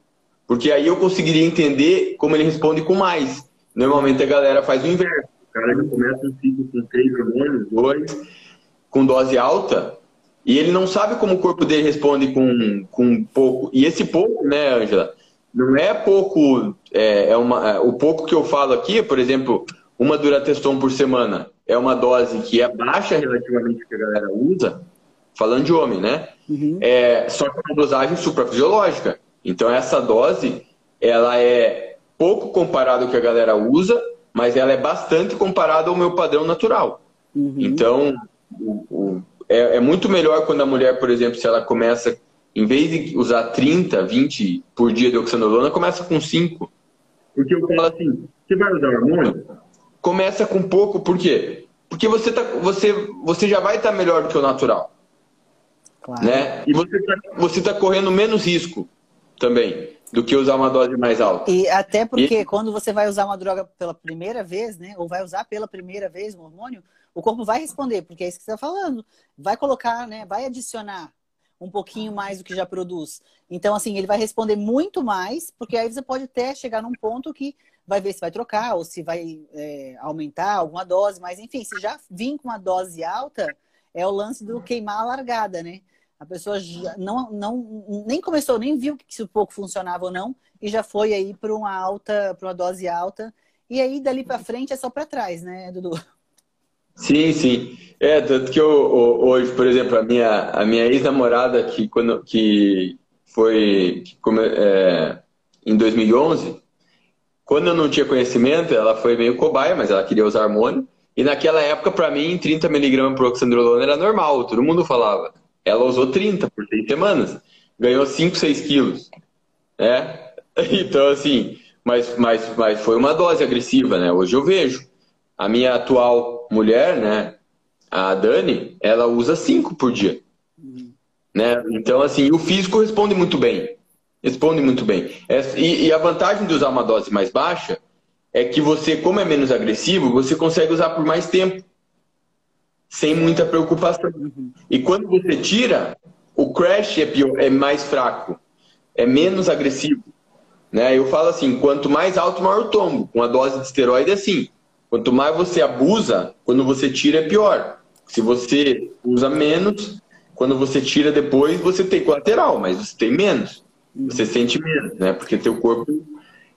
Porque aí eu conseguiria entender como ele responde com mais. Normalmente a galera faz o inverso. O cara já começa um ciclo com três hormônios, dois, com dose alta, e ele não sabe como o corpo dele responde com, com pouco. E esse pouco, né, Angela? Não é pouco. É, é uma, é, o pouco que eu falo aqui, por exemplo, uma durateston por semana é uma dose que é baixa relativamente que a galera usa, falando de homem, né? Uhum. É, só que é uma dosagem suprafisiológica. Então essa dose, ela é pouco comparada ao que a galera usa, mas ela é bastante comparada ao meu padrão natural. Uhum. Então, o, o é, é muito melhor quando a mulher, por exemplo, se ela começa, em vez de usar 30, 20 por dia de oxanolona, começa com 5. Porque eu falo assim, você vai usar hormônio? Começa com pouco, por quê? Porque você, tá, você, você já vai estar tá melhor do que o natural. Claro. Né? E você está você tá correndo menos risco também do que usar uma dose mais alta. E até porque e... quando você vai usar uma droga pela primeira vez, né? Ou vai usar pela primeira vez um hormônio, o corpo vai responder, porque é isso que você está falando. Vai colocar, né? Vai adicionar um pouquinho mais do que já produz. Então, assim, ele vai responder muito mais, porque aí você pode até chegar num ponto que vai ver se vai trocar ou se vai é, aumentar alguma dose, mas enfim, se já vir com uma dose alta, é o lance do queimar a largada, né? A pessoa não, não, nem começou, nem viu se o pouco funcionava ou não, e já foi aí para uma alta, para uma dose alta. E aí dali para frente é só para trás, né, Dudu? Sim, sim. É, tanto que eu, hoje, por exemplo, a minha, a minha ex-namorada, que, quando, que foi que é, em 2011, quando eu não tinha conhecimento, ela foi meio cobaia, mas ela queria usar hormônio. E naquela época, para mim, 30mg por oxandrolona era normal, todo mundo falava. Ela usou 30 por seis semanas, ganhou 5, 6 quilos. Né? Então, assim, mas, mas, mas foi uma dose agressiva, né? Hoje eu vejo. A minha atual mulher, né, a Dani, ela usa cinco por dia. Né? Então, assim, o físico responde muito bem. Responde muito bem. É, e, e, a vantagem de usar uma dose mais baixa é que você, como é menos agressivo, você consegue usar por mais tempo. Sem muita preocupação. E quando você tira, o crash é, pior, é mais fraco. É menos agressivo. Né? Eu falo assim, quanto mais alto, maior o tombo. Com a dose de esteroide é assim. Quanto mais você abusa, quando você tira é pior. Se você usa menos, quando você tira depois, você tem colateral, mas você tem menos. Você sente menos, né? Porque teu corpo.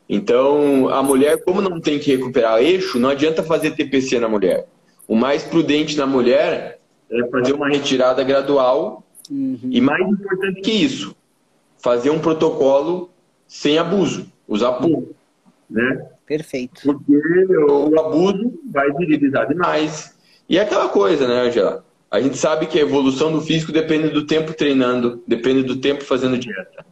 Então, a mulher, como não tem que recuperar eixo, não adianta fazer TPC na mulher. O mais prudente na mulher é fazer uma retirada gradual uhum. e mais importante que isso, fazer um protocolo sem abuso, usar pouco, né? Perfeito. Porque o abuso vai virilizar demais. E é aquela coisa, né, Angela? A gente sabe que a evolução do físico depende do tempo treinando, depende do tempo fazendo dieta.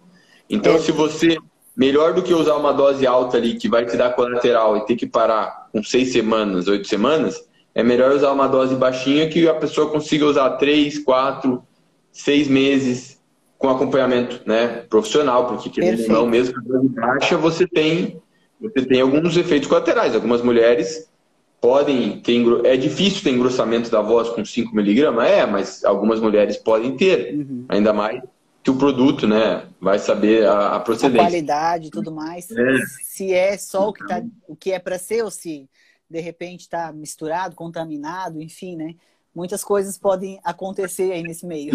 Então, é. se você, melhor do que usar uma dose alta ali, que vai te dar colateral e ter que parar com seis semanas, oito semanas, é melhor usar uma dose baixinha que a pessoa consiga usar três, quatro, seis meses com acompanhamento né, profissional, porque querendo não, mesmo com a dose baixa, você tem você tem alguns efeitos colaterais. Algumas mulheres podem ter. É difícil ter engrossamento da voz com 5 miligramas? É, mas algumas mulheres podem ter. Uhum. Ainda mais que o produto, né, vai saber a, a procedência. A qualidade e tudo mais. É. Se é só o que, tá, o que é para ser ou se de repente está misturado, contaminado, enfim, né? Muitas coisas podem acontecer aí nesse meio.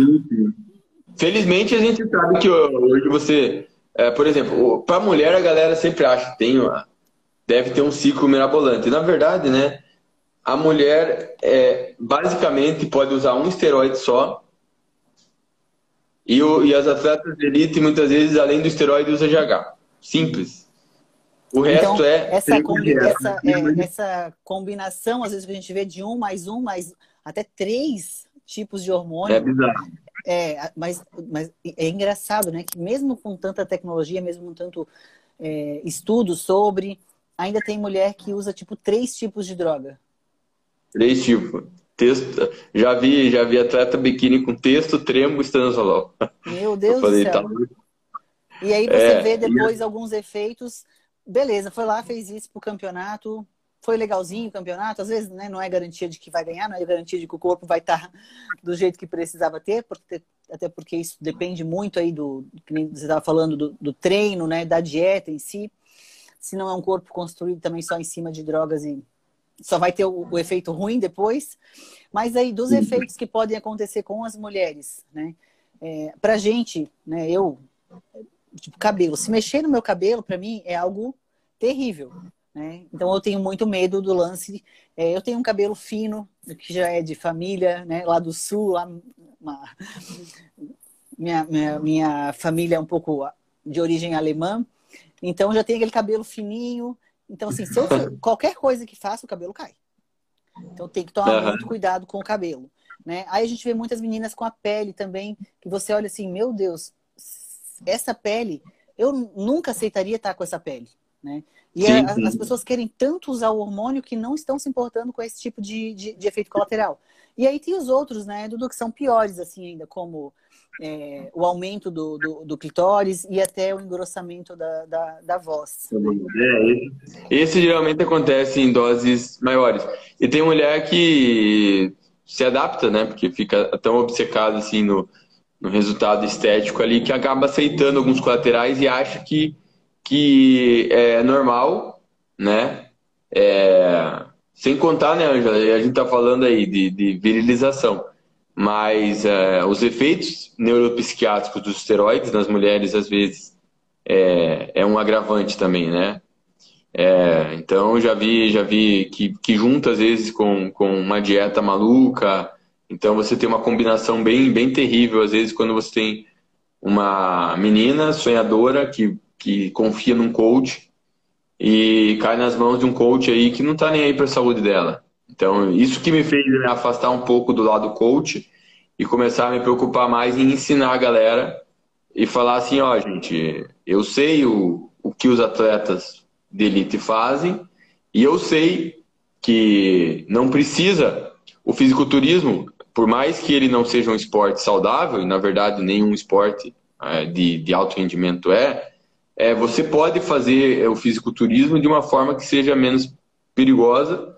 Felizmente a gente sabe que hoje você é, por exemplo, para mulher a galera sempre acha que tem uma, deve ter um ciclo mirabolante. Na verdade, né, a mulher é, basicamente pode usar um esteroide só. E, o, e as atletas de elite, muitas vezes, além do esteroide, usa GH. Simples. O resto então, é. Essa, combi essa, é, essa combinação, às vezes, que a gente vê de um mais um, mais até três tipos de hormônio. É bizarro. É, mas, mas é engraçado, né? Que mesmo com tanta tecnologia, mesmo com tanto é, estudo sobre, ainda tem mulher que usa tipo três tipos de droga. Três tipos. Texto, já vi, já vi atleta biquíni com texto, tremo e estanozolol. Meu Deus falei, do céu. Tá... E aí você é, vê depois e... alguns efeitos. Beleza, foi lá, fez isso pro campeonato, foi legalzinho o campeonato, às vezes né, não é garantia de que vai ganhar, não é garantia de que o corpo vai estar do jeito que precisava ter, porque, até porque isso depende muito aí do, que você estava falando, do, do, treino, né, da dieta em si. Se não é um corpo construído também só em cima de drogas e só vai ter o, o efeito ruim depois. Mas aí, dos efeitos que podem acontecer com as mulheres, né? É, pra gente, né, eu, tipo, cabelo, se mexer no meu cabelo, para mim, é algo terrível. Né? Então eu tenho muito medo do lance. É, eu tenho um cabelo fino, que já é de família, né? lá do sul, lá, uma... minha, minha, minha família é um pouco de origem alemã, então já tem aquele cabelo fininho. Então, assim, se eu, qualquer coisa que faça, o cabelo cai. Então tem que tomar muito cuidado com o cabelo. Né? Aí a gente vê muitas meninas com a pele também, que você olha assim, meu Deus, essa pele, eu nunca aceitaria estar com essa pele. Né? E sim, a, sim. as pessoas querem tanto usar o hormônio que não estão se importando com esse tipo de, de, de efeito colateral. E aí tem os outros, né, Dudu, que são piores, assim, ainda, como é, o aumento do, do, do, clitóris e até o engrossamento da, da, da voz. É, esse, esse, geralmente acontece em doses maiores. E tem mulher que se adapta, né, porque fica tão obcecada, assim, no, no resultado estético ali, que acaba aceitando alguns colaterais e acha que que é normal, né? É, sem contar, né, Angela? A gente tá falando aí de, de virilização, mas é, os efeitos neuropsiquiátricos dos esteroides nas mulheres, às vezes, é, é um agravante também, né? É, então já vi, já vi que, que junta às vezes com, com uma dieta maluca. Então você tem uma combinação bem, bem terrível, às vezes, quando você tem uma menina sonhadora que que confia num coach e cai nas mãos de um coach aí que não tá nem aí para a saúde dela. Então, isso que me fez me afastar um pouco do lado coach e começar a me preocupar mais em ensinar a galera e falar assim, ó, gente, eu sei o, o que os atletas de elite fazem e eu sei que não precisa o fisiculturismo, por mais que ele não seja um esporte saudável, e na verdade nenhum esporte é, de, de alto rendimento é, é, você pode fazer o fisiculturismo de uma forma que seja menos perigosa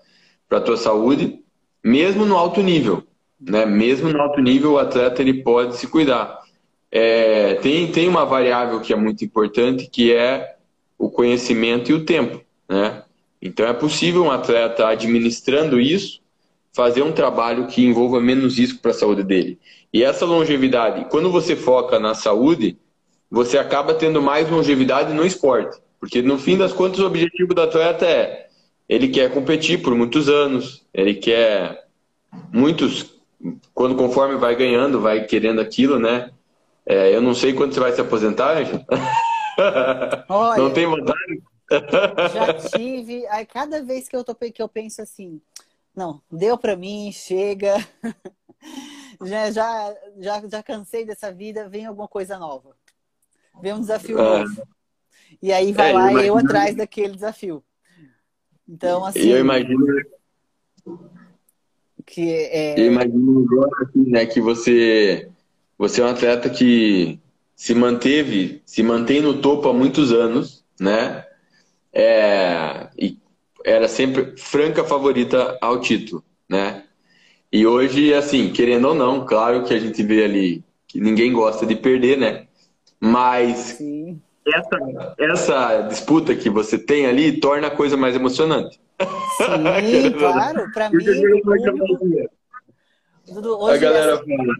para a tua saúde, mesmo no alto nível. Né? Mesmo no alto nível, o atleta ele pode se cuidar. É, tem, tem uma variável que é muito importante, que é o conhecimento e o tempo. Né? Então, é possível um atleta administrando isso fazer um trabalho que envolva menos risco para a saúde dele. E essa longevidade, quando você foca na saúde, você acaba tendo mais longevidade no esporte. Porque no fim das contas, o objetivo do atleta é ele quer competir por muitos anos, ele quer muitos, quando conforme vai ganhando, vai querendo aquilo, né? É, eu não sei quando você vai se aposentar. Olha, não tem vontade? Já tive. Aí cada vez que eu, tô, que eu penso assim, não, deu para mim, chega. já, já, já, já cansei dessa vida, vem alguma coisa nova. Vem um desafio é. novo. E aí vai é, lá eu, imagino... eu atrás daquele desafio. Então, assim. Eu imagino. Que é... Eu imagino agora, assim, né, que você, você é um atleta que se manteve, se mantém no topo há muitos anos, né? É, e era sempre franca favorita ao título, né? E hoje, assim, querendo ou não, claro que a gente vê ali que ninguém gosta de perder, né? Mas essa, essa disputa que você tem ali torna a coisa mais emocionante. Sim, claro, para mim. A galera fala.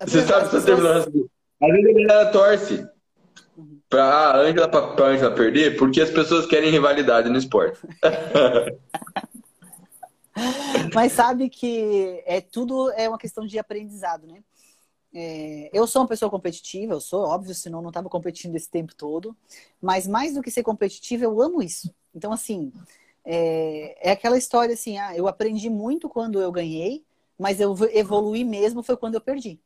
Você sabe que você terminou assim. Às vezes a galera torce pra a Ângela pra, Ângela perder porque as pessoas querem rivalidade no esporte. Mas sabe que é tudo é uma questão de aprendizado, né? É, eu sou uma pessoa competitiva, eu sou, óbvio, senão não estava competindo esse tempo todo. Mas mais do que ser competitiva, eu amo isso. Então, assim, é, é aquela história assim, ah, eu aprendi muito quando eu ganhei, mas eu evoluí mesmo foi quando eu perdi.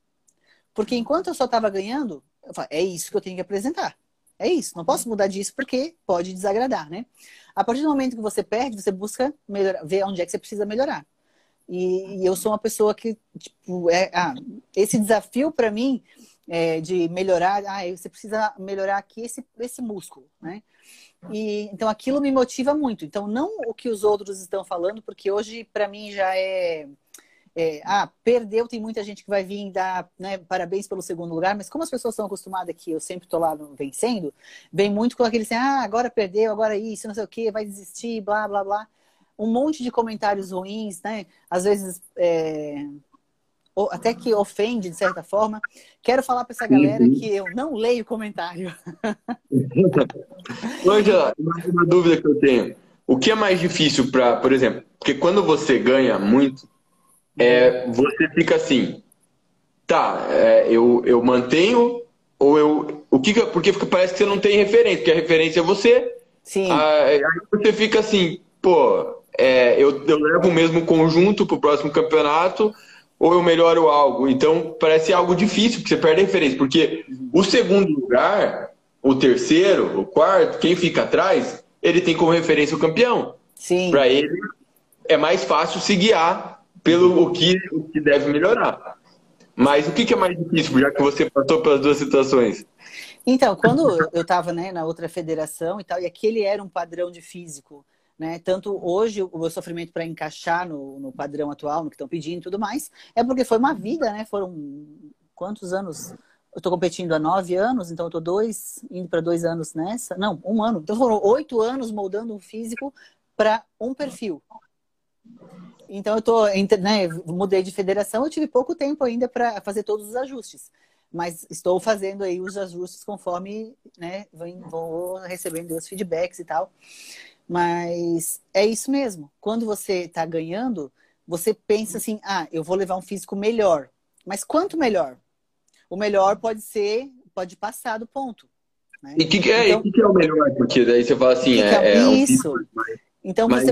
Porque enquanto eu só estava ganhando, eu falo, é isso que eu tenho que apresentar. É isso, não posso mudar disso porque pode desagradar, né? A partir do momento que você perde, você busca melhorar, ver onde é que você precisa melhorar. E, e eu sou uma pessoa que, tipo, é, ah, esse desafio para mim é de melhorar, ah, você precisa melhorar aqui esse, esse músculo, né? E, então aquilo me motiva muito. Então, não o que os outros estão falando, porque hoje para mim já é é, ah, perdeu, tem muita gente que vai vir dar né, parabéns pelo segundo lugar, mas como as pessoas estão acostumadas que eu sempre estou lá vencendo, vem muito com aquele assim, ah, agora perdeu, agora isso, não sei o que, vai desistir, blá, blá, blá. Um monte de comentários ruins, né? Às vezes, é, até que ofende de certa forma. Quero falar para essa galera uhum. que eu não leio comentário. Angela, uma dúvida que eu tenho. O que é mais difícil para, por exemplo, porque quando você ganha muito, é, você fica assim, tá, é, eu, eu mantenho ou eu. O que, porque parece que você não tem referência, porque a referência é você. Sim. Aí você fica assim, pô, é, eu, eu levo o mesmo conjunto pro próximo campeonato ou eu melhoro algo. Então parece algo difícil, porque você perde a referência. Porque o segundo lugar, o terceiro, o quarto, quem fica atrás, ele tem como referência o campeão. Sim. Para ele é mais fácil se guiar pelo o que, o que deve melhorar. Mas o que, que é mais difícil, já que você passou pelas duas situações? Então, quando eu estava né, na outra federação e tal, e aquele era um padrão de físico, né? Tanto hoje o meu sofrimento para encaixar no, no, padrão atual, no que estão pedindo e tudo mais, é porque foi uma vida, né? Foram quantos anos? Eu estou competindo há nove anos, então eu dois, indo para dois anos nessa. Não, um ano. Então foram oito anos moldando um físico para um perfil. Então eu tô, né, mudei de federação, eu tive pouco tempo ainda para fazer todos os ajustes. Mas estou fazendo aí os ajustes conforme, né, vou recebendo os feedbacks e tal. Mas é isso mesmo. Quando você está ganhando, você pensa assim: ah, eu vou levar um físico melhor. Mas quanto melhor? O melhor pode ser, pode passar do ponto. Né? E o que, é, então, que, é o melhor? Porque daí você fala assim: é, é, é, um isso. Então você,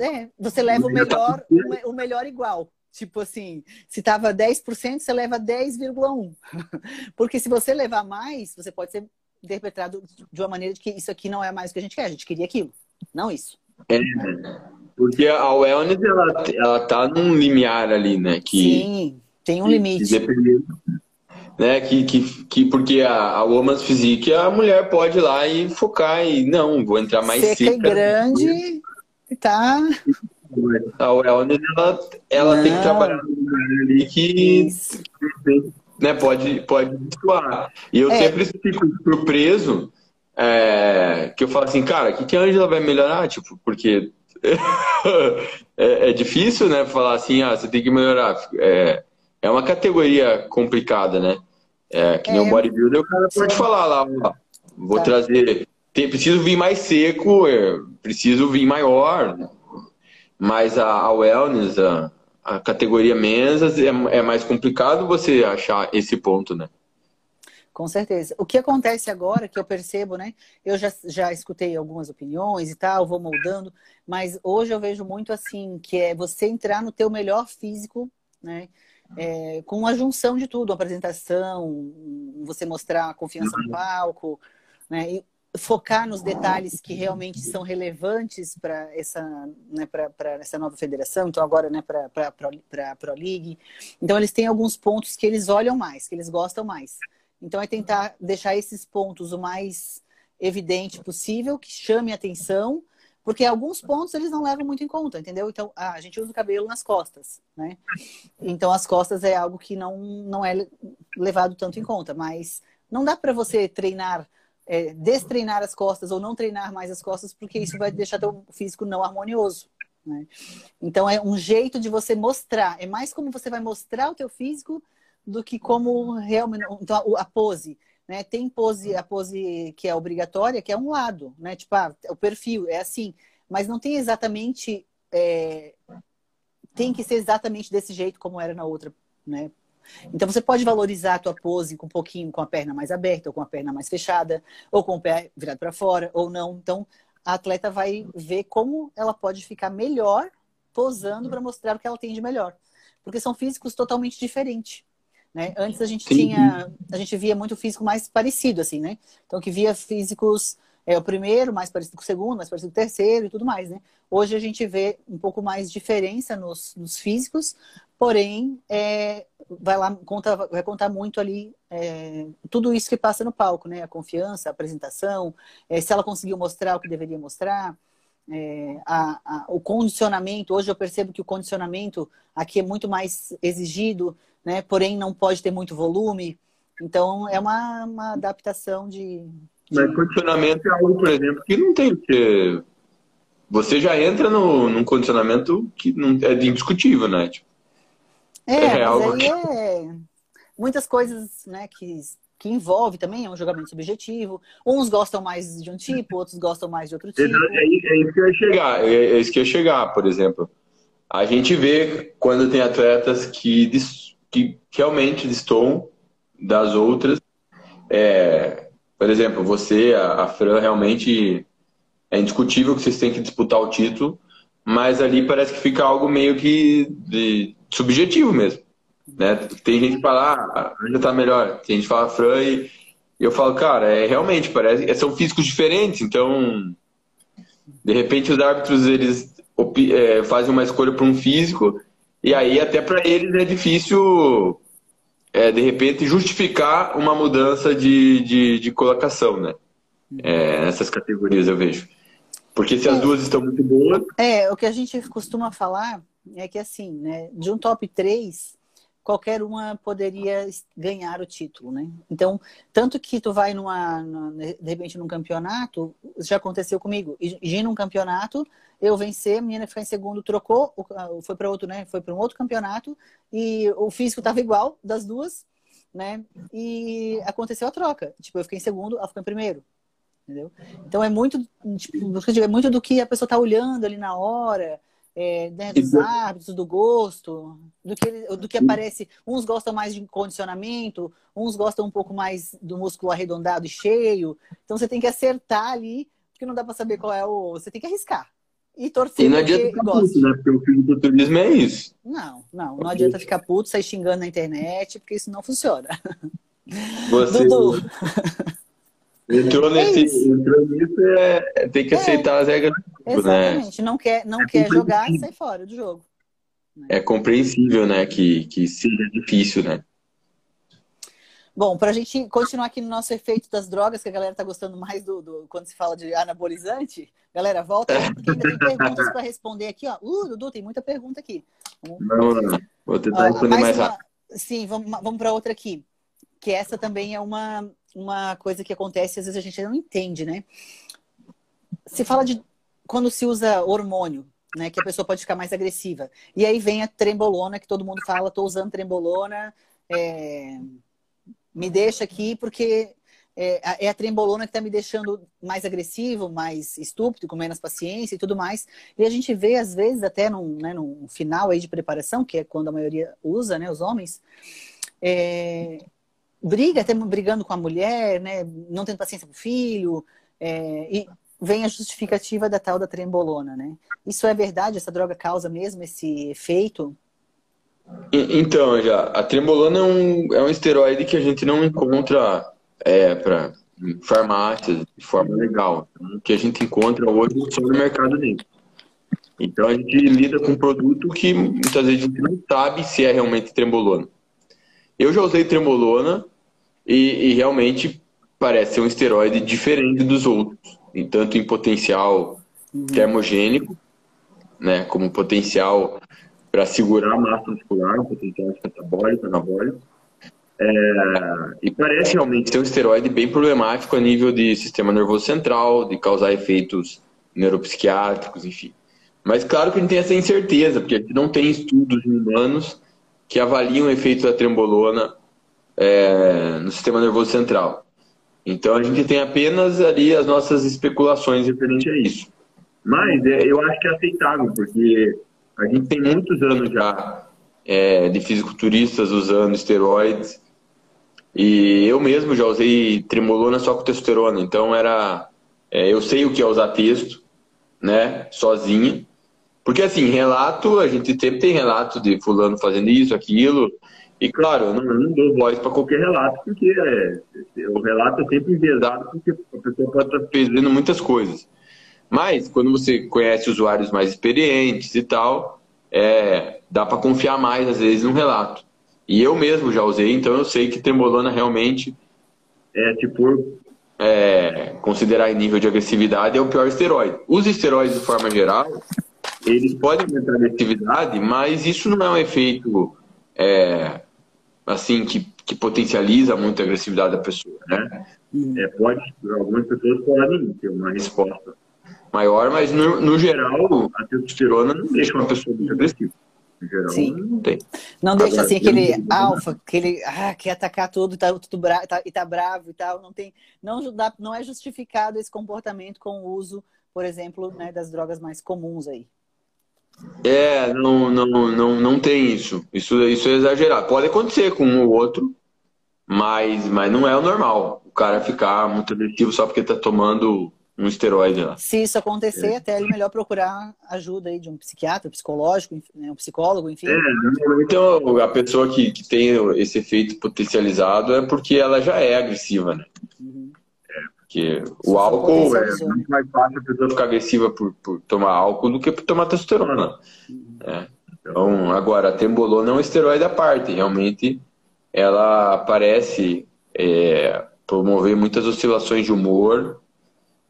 é, você leva o melhor, o melhor igual. Tipo assim, se tava 10%, você leva 10,1%. Porque se você levar mais, você pode ser interpretado de uma maneira de que isso aqui não é mais o que a gente quer, a gente queria aquilo, não isso. É, porque a wellness, ela, ela tá num limiar ali, né? Que, Sim, tem um limite. Que, né? Que, que, que porque a, a Woman's Physique, a mulher pode ir lá e focar e não, vou entrar mais Seca seca. e grande, tá. A wellness, ela, ela tem que trabalhar ali que, né, pode, pode suar. E eu é. sempre fico surpreso é, que eu falo assim, cara, o que, que a Angela vai melhorar? Tipo, porque é, é, difícil, né? Falar assim, ah, você tem que melhorar. É, é uma categoria complicada, né? É, que nem o é. bodybuilder, o cara pode Sim. falar lá, ó, vou tá. trazer. Tem, preciso vir mais seco, é, preciso vir maior. Mas a, a wellness, a, a categoria mensas, é, é mais complicado você achar esse ponto, né? Com certeza. O que acontece agora, que eu percebo, né? Eu já, já escutei algumas opiniões e tal, vou moldando, mas hoje eu vejo muito assim, que é você entrar no teu melhor físico, né? É, com a junção de tudo, apresentação, você mostrar a confiança no palco, né? E focar nos detalhes que realmente são relevantes para essa, né, essa nova federação, então agora né, para a Pro League. Então eles têm alguns pontos que eles olham mais, que eles gostam mais. Então é tentar deixar esses pontos o mais evidente possível, que chame atenção, porque alguns pontos eles não levam muito em conta, entendeu? Então, a gente usa o cabelo nas costas, né? Então as costas é algo que não, não é levado tanto em conta, mas não dá para você treinar, é, destreinar as costas ou não treinar mais as costas, porque isso vai deixar teu físico não harmonioso. Né? Então é um jeito de você mostrar, é mais como você vai mostrar o teu físico do que como realmente. Então, a pose. Né? Tem pose, a pose que é obrigatória, que é um lado, né? Tipo, ah, o perfil é assim, mas não tem exatamente. É... tem que ser exatamente desse jeito como era na outra, né? Então você pode valorizar a tua pose com um pouquinho com a perna mais aberta, ou com a perna mais fechada, ou com o pé virado para fora, ou não. Então a atleta vai ver como ela pode ficar melhor posando para mostrar o que ela tem de melhor. Porque são físicos totalmente diferentes. Né? Antes a gente Sim. tinha, a gente via muito físico mais parecido, assim, né? Então que via físicos é o primeiro, mais parecido com o segundo, mais parecido com o terceiro e tudo mais, né? Hoje a gente vê um pouco mais diferença nos, nos físicos, porém é, vai lá conta, vai contar muito ali é, tudo isso que passa no palco, né? A confiança, a apresentação, é, se ela conseguiu mostrar o que deveria mostrar, é, a, a, o condicionamento. Hoje eu percebo que o condicionamento aqui é muito mais exigido né? Porém, não pode ter muito volume. Então, é uma, uma adaptação de, de... Mas condicionamento é algo, por exemplo, que não tem que. Você já entra no, num condicionamento que não é indiscutível, né? Tipo, é, é algo que... é muitas coisas, né, que que envolve também, é um jogamento subjetivo. Uns gostam mais de um tipo, outros gostam mais de outro tipo. É, é isso que eu ia chegar, é, é isso que eu ia chegar, por exemplo. A gente vê quando tem atletas que que realmente destoam das outras. É, por exemplo, você, a, a Fran, realmente é indiscutível que vocês têm que disputar o título, mas ali parece que fica algo meio que de, subjetivo mesmo. Né? Tem gente que fala, ah, a Anja tá melhor. Tem gente que fala Fran e eu falo, cara, é realmente, parece, são físicos diferentes, então de repente os árbitros eles é, fazem uma escolha para um físico e aí, até para eles é difícil, é, de repente, justificar uma mudança de, de, de colocação, né? É, nessas categorias, eu vejo. Porque se as é. duas estão muito boas. É, o que a gente costuma falar é que, assim, né, de um top 3, qualquer uma poderia ganhar o título, né? Então, tanto que tu vai numa, numa de repente num campeonato, já aconteceu comigo, ir num campeonato, eu vencer, a menina ficar em segundo, trocou, foi para outro, né? Foi para um outro campeonato e o físico estava igual das duas, né? E aconteceu a troca. Tipo, eu fiquei em segundo, ela ficou em primeiro. Entendeu? Então é muito, tipo, é muito do que a pessoa tá olhando ali na hora, é, né, dos hábitos, do gosto, do que, do que aparece. Uns gostam mais de condicionamento, uns gostam um pouco mais do músculo arredondado e cheio. Então você tem que acertar ali, porque não dá para saber qual é o. Você tem que arriscar. E torcer e não adianta ficar puto, né? Porque o fisiculturismo é isso. Não, não, não adianta ficar puto, sair xingando na internet, porque isso não funciona. Você... Dudu. Entrou, é nesse, entrou nisso, é, tem que é, aceitar as regras do jogo, né? Exatamente. Não quer, não é quer jogar, sai fora do jogo. Né? É compreensível, né, que, que seja difícil, né? Bom, para a gente continuar aqui no nosso efeito das drogas, que a galera tá gostando mais do, do quando se fala de anabolizante, galera, volta porque ainda tem perguntas para responder aqui, ó. Uh, Dudu, tem muita pergunta aqui. Vamos... Não, não. Vou tentar responder mais, mais rápido. Sim, vamos, vamos para outra aqui. Que essa também é uma, uma coisa que acontece, às vezes a gente não entende, né? Se fala de quando se usa hormônio, né, que a pessoa pode ficar mais agressiva. E aí vem a trembolona, que todo mundo fala, tô usando trembolona, é, me deixa aqui porque é, é a trembolona que está me deixando mais agressivo, mais estúpido, com menos paciência e tudo mais. E a gente vê, às vezes, até num, né, num final aí de preparação, que é quando a maioria usa, né, os homens, é, briga, até brigando com a mulher, né, não tendo paciência com o filho, é, e vem a justificativa da tal da trembolona, né? Isso é verdade? Essa droga causa mesmo esse efeito? Então, já, a trembolona é um, é um esteroide que a gente não encontra é, para farmácias de forma legal, então, que a gente encontra hoje só no mercado negro. Então a gente lida com um produto que muitas vezes a gente não sabe se é realmente trembolona. Eu já usei trembolona e, e realmente parece ser um esteroide diferente dos outros, tanto em potencial uhum. termogênico, né, como potencial para segurar a massa muscular, potencial catabólico, anabólico, é, e parece realmente ser um esteroide bem problemático a nível de sistema nervoso central, de causar efeitos neuropsiquiátricos, enfim. Mas claro que a gente tem essa incerteza, porque a gente não tem estudos humanos que avaliam o efeito da trembolona é, no sistema nervoso central. Então a gente tem apenas ali as nossas especulações referente a isso. Mas é, eu acho que é aceitável, porque a gente tem muitos anos já é, de fisiculturistas usando esteroides e eu mesmo já usei tremolona só com testosterona, então era. É, eu sei o que é usar texto, né? Sozinha. Porque assim, relato, a gente sempre tem relato de fulano fazendo isso, aquilo. E claro, eu não, não dou voz para qualquer relato, porque é, o relato é sempre enviesado, porque a pessoa pode estar fazendo muitas coisas. Mas quando você conhece usuários mais experientes e tal, é, dá para confiar mais às vezes no relato. E eu mesmo já usei, então eu sei que trembolona realmente é, tipo, é, considerar em nível de agressividade, é o pior esteroide. Os esteroides, de forma geral, eles podem aumentar a agressividade, mas isso não é um efeito é, assim que, que potencializa muito a agressividade da pessoa, né? É, pode, algumas pessoas podem ter uma resposta maior, mas no, no geral a testosterona não deixa uma pessoa muito agressiva. Geral, Sim. não tem. Não deixa assim aquele alfa, aquele ah, quer atacar tudo e tá, tudo bra tá, e tá bravo e tal. Não tem, não, dá, não é justificado esse comportamento com o uso, por exemplo, né, das drogas mais comuns aí. É, não, não, não, não tem isso. Isso, isso é exagerado. Pode acontecer com um ou outro, mas, mas não é o normal. O cara ficar muito agressivo só porque tá tomando um esteroide lá. Se isso acontecer, é. até é melhor procurar ajuda aí de um psiquiatra, psicológico, né, um psicólogo, enfim. É, então a pessoa que, que tem esse efeito potencializado é porque ela já é agressiva, né? Uhum. Porque o álcool é muito mais fácil a pessoa ficar agressiva por, por tomar álcool do que por tomar testosterona. Uhum. É. Então, agora, a tembolona é um esteroide à parte. Realmente, ela parece é, promover muitas oscilações de humor,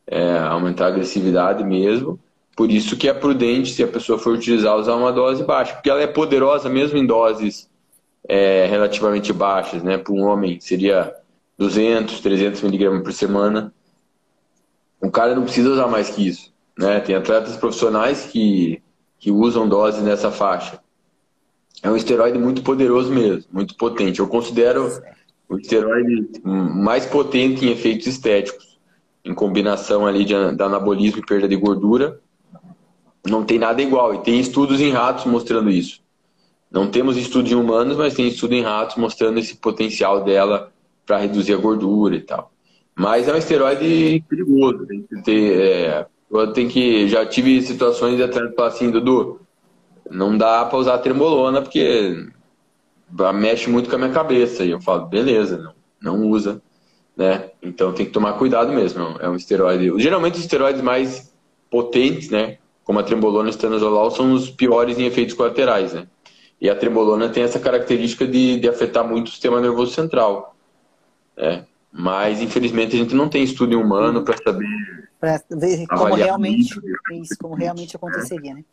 é, aumentar a agressividade mesmo. Por isso que é prudente, se a pessoa for utilizar, usar uma dose baixa, porque ela é poderosa mesmo em doses é, relativamente baixas, né? Para um homem seria 200, 300 miligramas por semana. O cara não precisa usar mais que isso, né? Tem atletas profissionais que, que usam doses nessa faixa. É um esteroide muito poderoso mesmo, muito potente. Eu considero o esteroide mais potente em efeitos estéticos em combinação ali de, de anabolismo e perda de gordura, não tem nada igual. E tem estudos em ratos mostrando isso. Não temos estudos em humanos, mas tem estudo em ratos mostrando esse potencial dela para reduzir a gordura e tal. Mas é um esteroide perigoso. Tem que ter. É, eu tenho que. Já tive situações de atleta falar assim, Dudu, não dá para usar trembolona porque mexe muito com a minha cabeça. E eu falo, beleza, não, não usa né? Então tem que tomar cuidado mesmo. É um esteroide. Geralmente os esteroides mais potentes, né? Como a trembolona e o estanozolol, são os piores em efeitos colaterais, né? E a trembolona tem essa característica de, de afetar muito o sistema nervoso central. Né? Mas, infelizmente, a gente não tem estudo em humano para saber. Para ver como realmente, isso, como realmente aconteceria, né?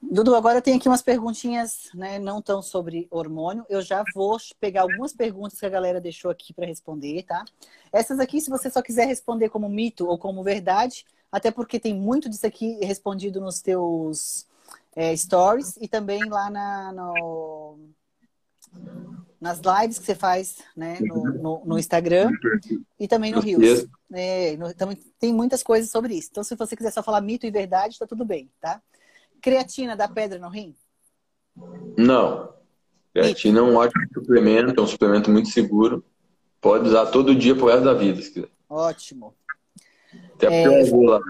Dudu, agora tem aqui umas perguntinhas, né, não tão sobre hormônio. Eu já vou pegar algumas perguntas que a galera deixou aqui para responder, tá? Essas aqui, se você só quiser responder como mito ou como verdade, até porque tem muito disso aqui respondido nos teus é, stories e também lá na, no, nas lives que você faz né, no, no, no Instagram e também no Rios. É, no, também tem muitas coisas sobre isso. Então, se você quiser só falar mito e verdade, está tudo bem, tá? Creatina dá pedra no rim? Não. Creatina é um ótimo suplemento, é um suplemento muito seguro. Pode usar todo dia pro resto da vida, se quiser. Ótimo. Até é... eu vou lá.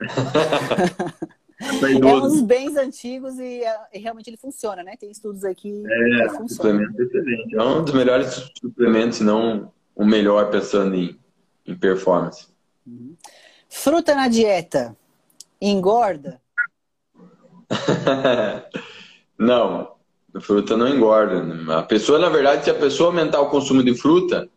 é uns bens antigos e, e, realmente ele funciona, né? Tem estudos aqui é, que funciona. Suplemento excelente. É um dos melhores suplementos, se não o melhor pensando em, em performance. Uhum. Fruta na dieta engorda? não, fruta não engorda. A pessoa, na verdade, se a pessoa aumentar o consumo de fruta,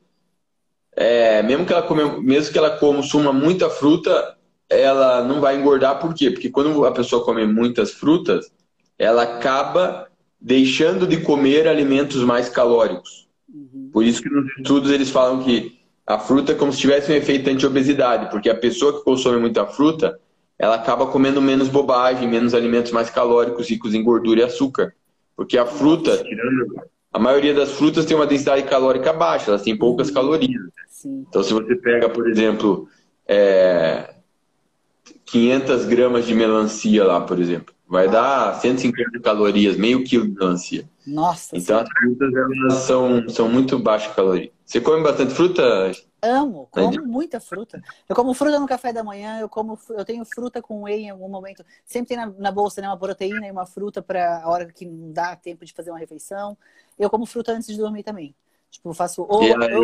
é, mesmo que ela come, mesmo que ela consuma muita fruta, ela não vai engordar, por quê? Porque quando a pessoa come muitas frutas, ela acaba deixando de comer alimentos mais calóricos. Uhum. Por isso que nos estudos eles falam que a fruta é como se tivesse um efeito anti-obesidade, porque a pessoa que consome muita fruta, ela acaba comendo menos bobagem, menos alimentos mais calóricos, ricos em gordura e açúcar. Porque a fruta, a maioria das frutas tem uma densidade calórica baixa, elas têm poucas uhum. calorias. Sim. Então, se você pega, por exemplo, é, 500 gramas de melancia lá, por exemplo. Vai dar 150 calorias, meio quilo de melancia. Nossa. Então as frutas elas são, são muito baixas calorias. Você come bastante fruta? Amo, como muita fruta. Eu como fruta no café da manhã, eu como eu tenho fruta com whey em algum momento. Sempre tem na, na bolsa né, uma proteína e uma fruta para a hora que não dá tempo de fazer uma refeição. Eu como fruta antes de dormir também. Tipo, eu faço ou, aí, eu...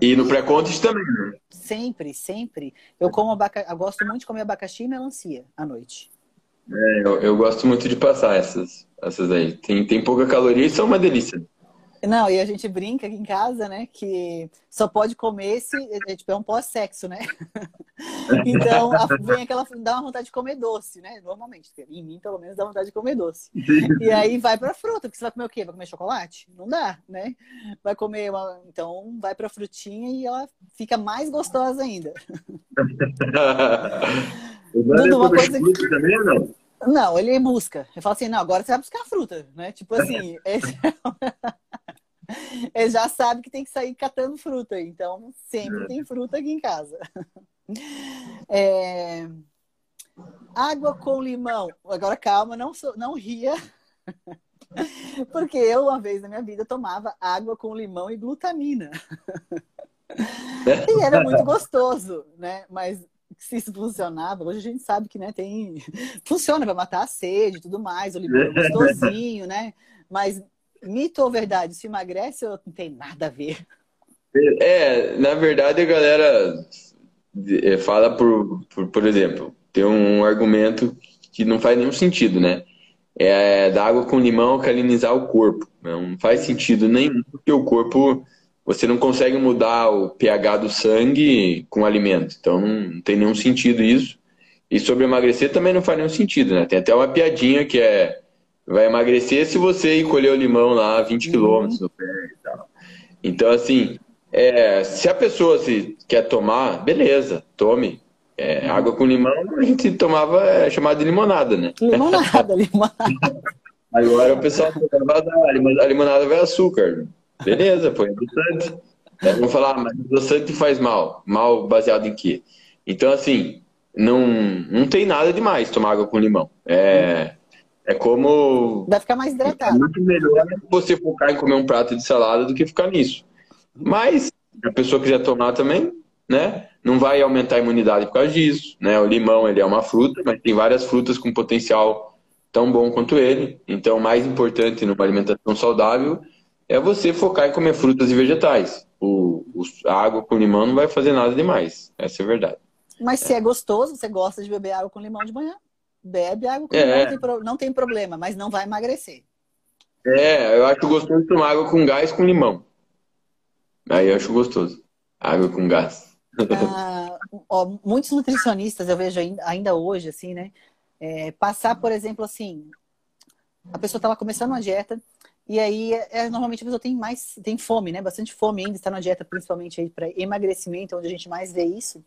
e no pré-contas também, né? Sempre, sempre. Eu como abacaxi, eu gosto muito de comer abacaxi e melancia à noite. É, eu, eu gosto muito de passar essas, essas aí. Tem, tem pouca caloria e são uma delícia. Não, e a gente brinca aqui em casa, né? Que só pode comer se é, é tipo, é um pós-sexo, né? então a, vem aquela. dá uma vontade de comer doce, né? Normalmente. Em mim, pelo menos, dá vontade de comer doce. E aí vai pra fruta, porque você vai comer o quê? Vai comer chocolate? Não dá, né? Vai comer uma. Então vai pra frutinha e ela fica mais gostosa ainda. Dudu, uma coisa que... também, não? Não, ele busca. Ele fala assim, não, agora você vai buscar fruta, né? Tipo assim, ele já sabe que tem que sair catando fruta, então sempre é. tem fruta aqui em casa. É... Água com limão. Agora calma, não, sou, não ria. Porque eu, uma vez na minha vida, tomava água com limão e glutamina. E era muito gostoso, né? Mas se isso funcionava, hoje a gente sabe que né, tem. Funciona para matar a sede e tudo mais, o limão é gostosinho, né? Mas mito ou verdade, se emagrece ou não tem nada a ver? É, na verdade a galera é, fala por, por, por exemplo, tem um argumento que não faz nenhum sentido, né? É da água com limão alcalinizar o corpo. Não faz sentido nenhum, porque o corpo você não consegue mudar o pH do sangue com alimento. Então não tem nenhum sentido isso. E sobre emagrecer também não faz nenhum sentido, né? Tem até uma piadinha que é vai emagrecer se você ir colher o limão lá 20 quilômetros no pé e tal. Então, assim, é, se a pessoa se quer tomar, beleza, tome. É, água com limão a gente tomava é, chamada de limonada, né? Limonada, limonada. Agora o pessoal a limonada vai açúcar. Beleza, põe adoçante. Aí vão falar, ah, mas adoçante faz mal. Mal baseado em quê? Então, assim, não, não tem nada demais tomar água com limão. É, é como. Vai ficar mais hidratado. É muito melhor você focar em comer um prato de salada do que ficar nisso. Mas, se a pessoa quiser tomar também, né? Não vai aumentar a imunidade por causa disso. Né? O limão ele é uma fruta, mas tem várias frutas com potencial tão bom quanto ele. Então, o mais importante numa alimentação saudável é você focar em comer frutas e vegetais. O, o, a água com limão não vai fazer nada demais. Essa é a verdade. Mas se é gostoso, você gosta de beber água com limão de manhã, bebe água com é. limão, não tem, pro, não tem problema, mas não vai emagrecer. É, eu acho gostoso tomar água com gás com limão. Aí eu acho gostoso. Água com gás. Ah, ó, muitos nutricionistas eu vejo ainda, hoje, assim, né? É, passar, por exemplo, assim, a pessoa estava começando uma dieta, e aí, é, normalmente a pessoa tem mais, tem fome, né? Bastante fome ainda, está na dieta, principalmente aí para emagrecimento, onde a gente mais vê isso.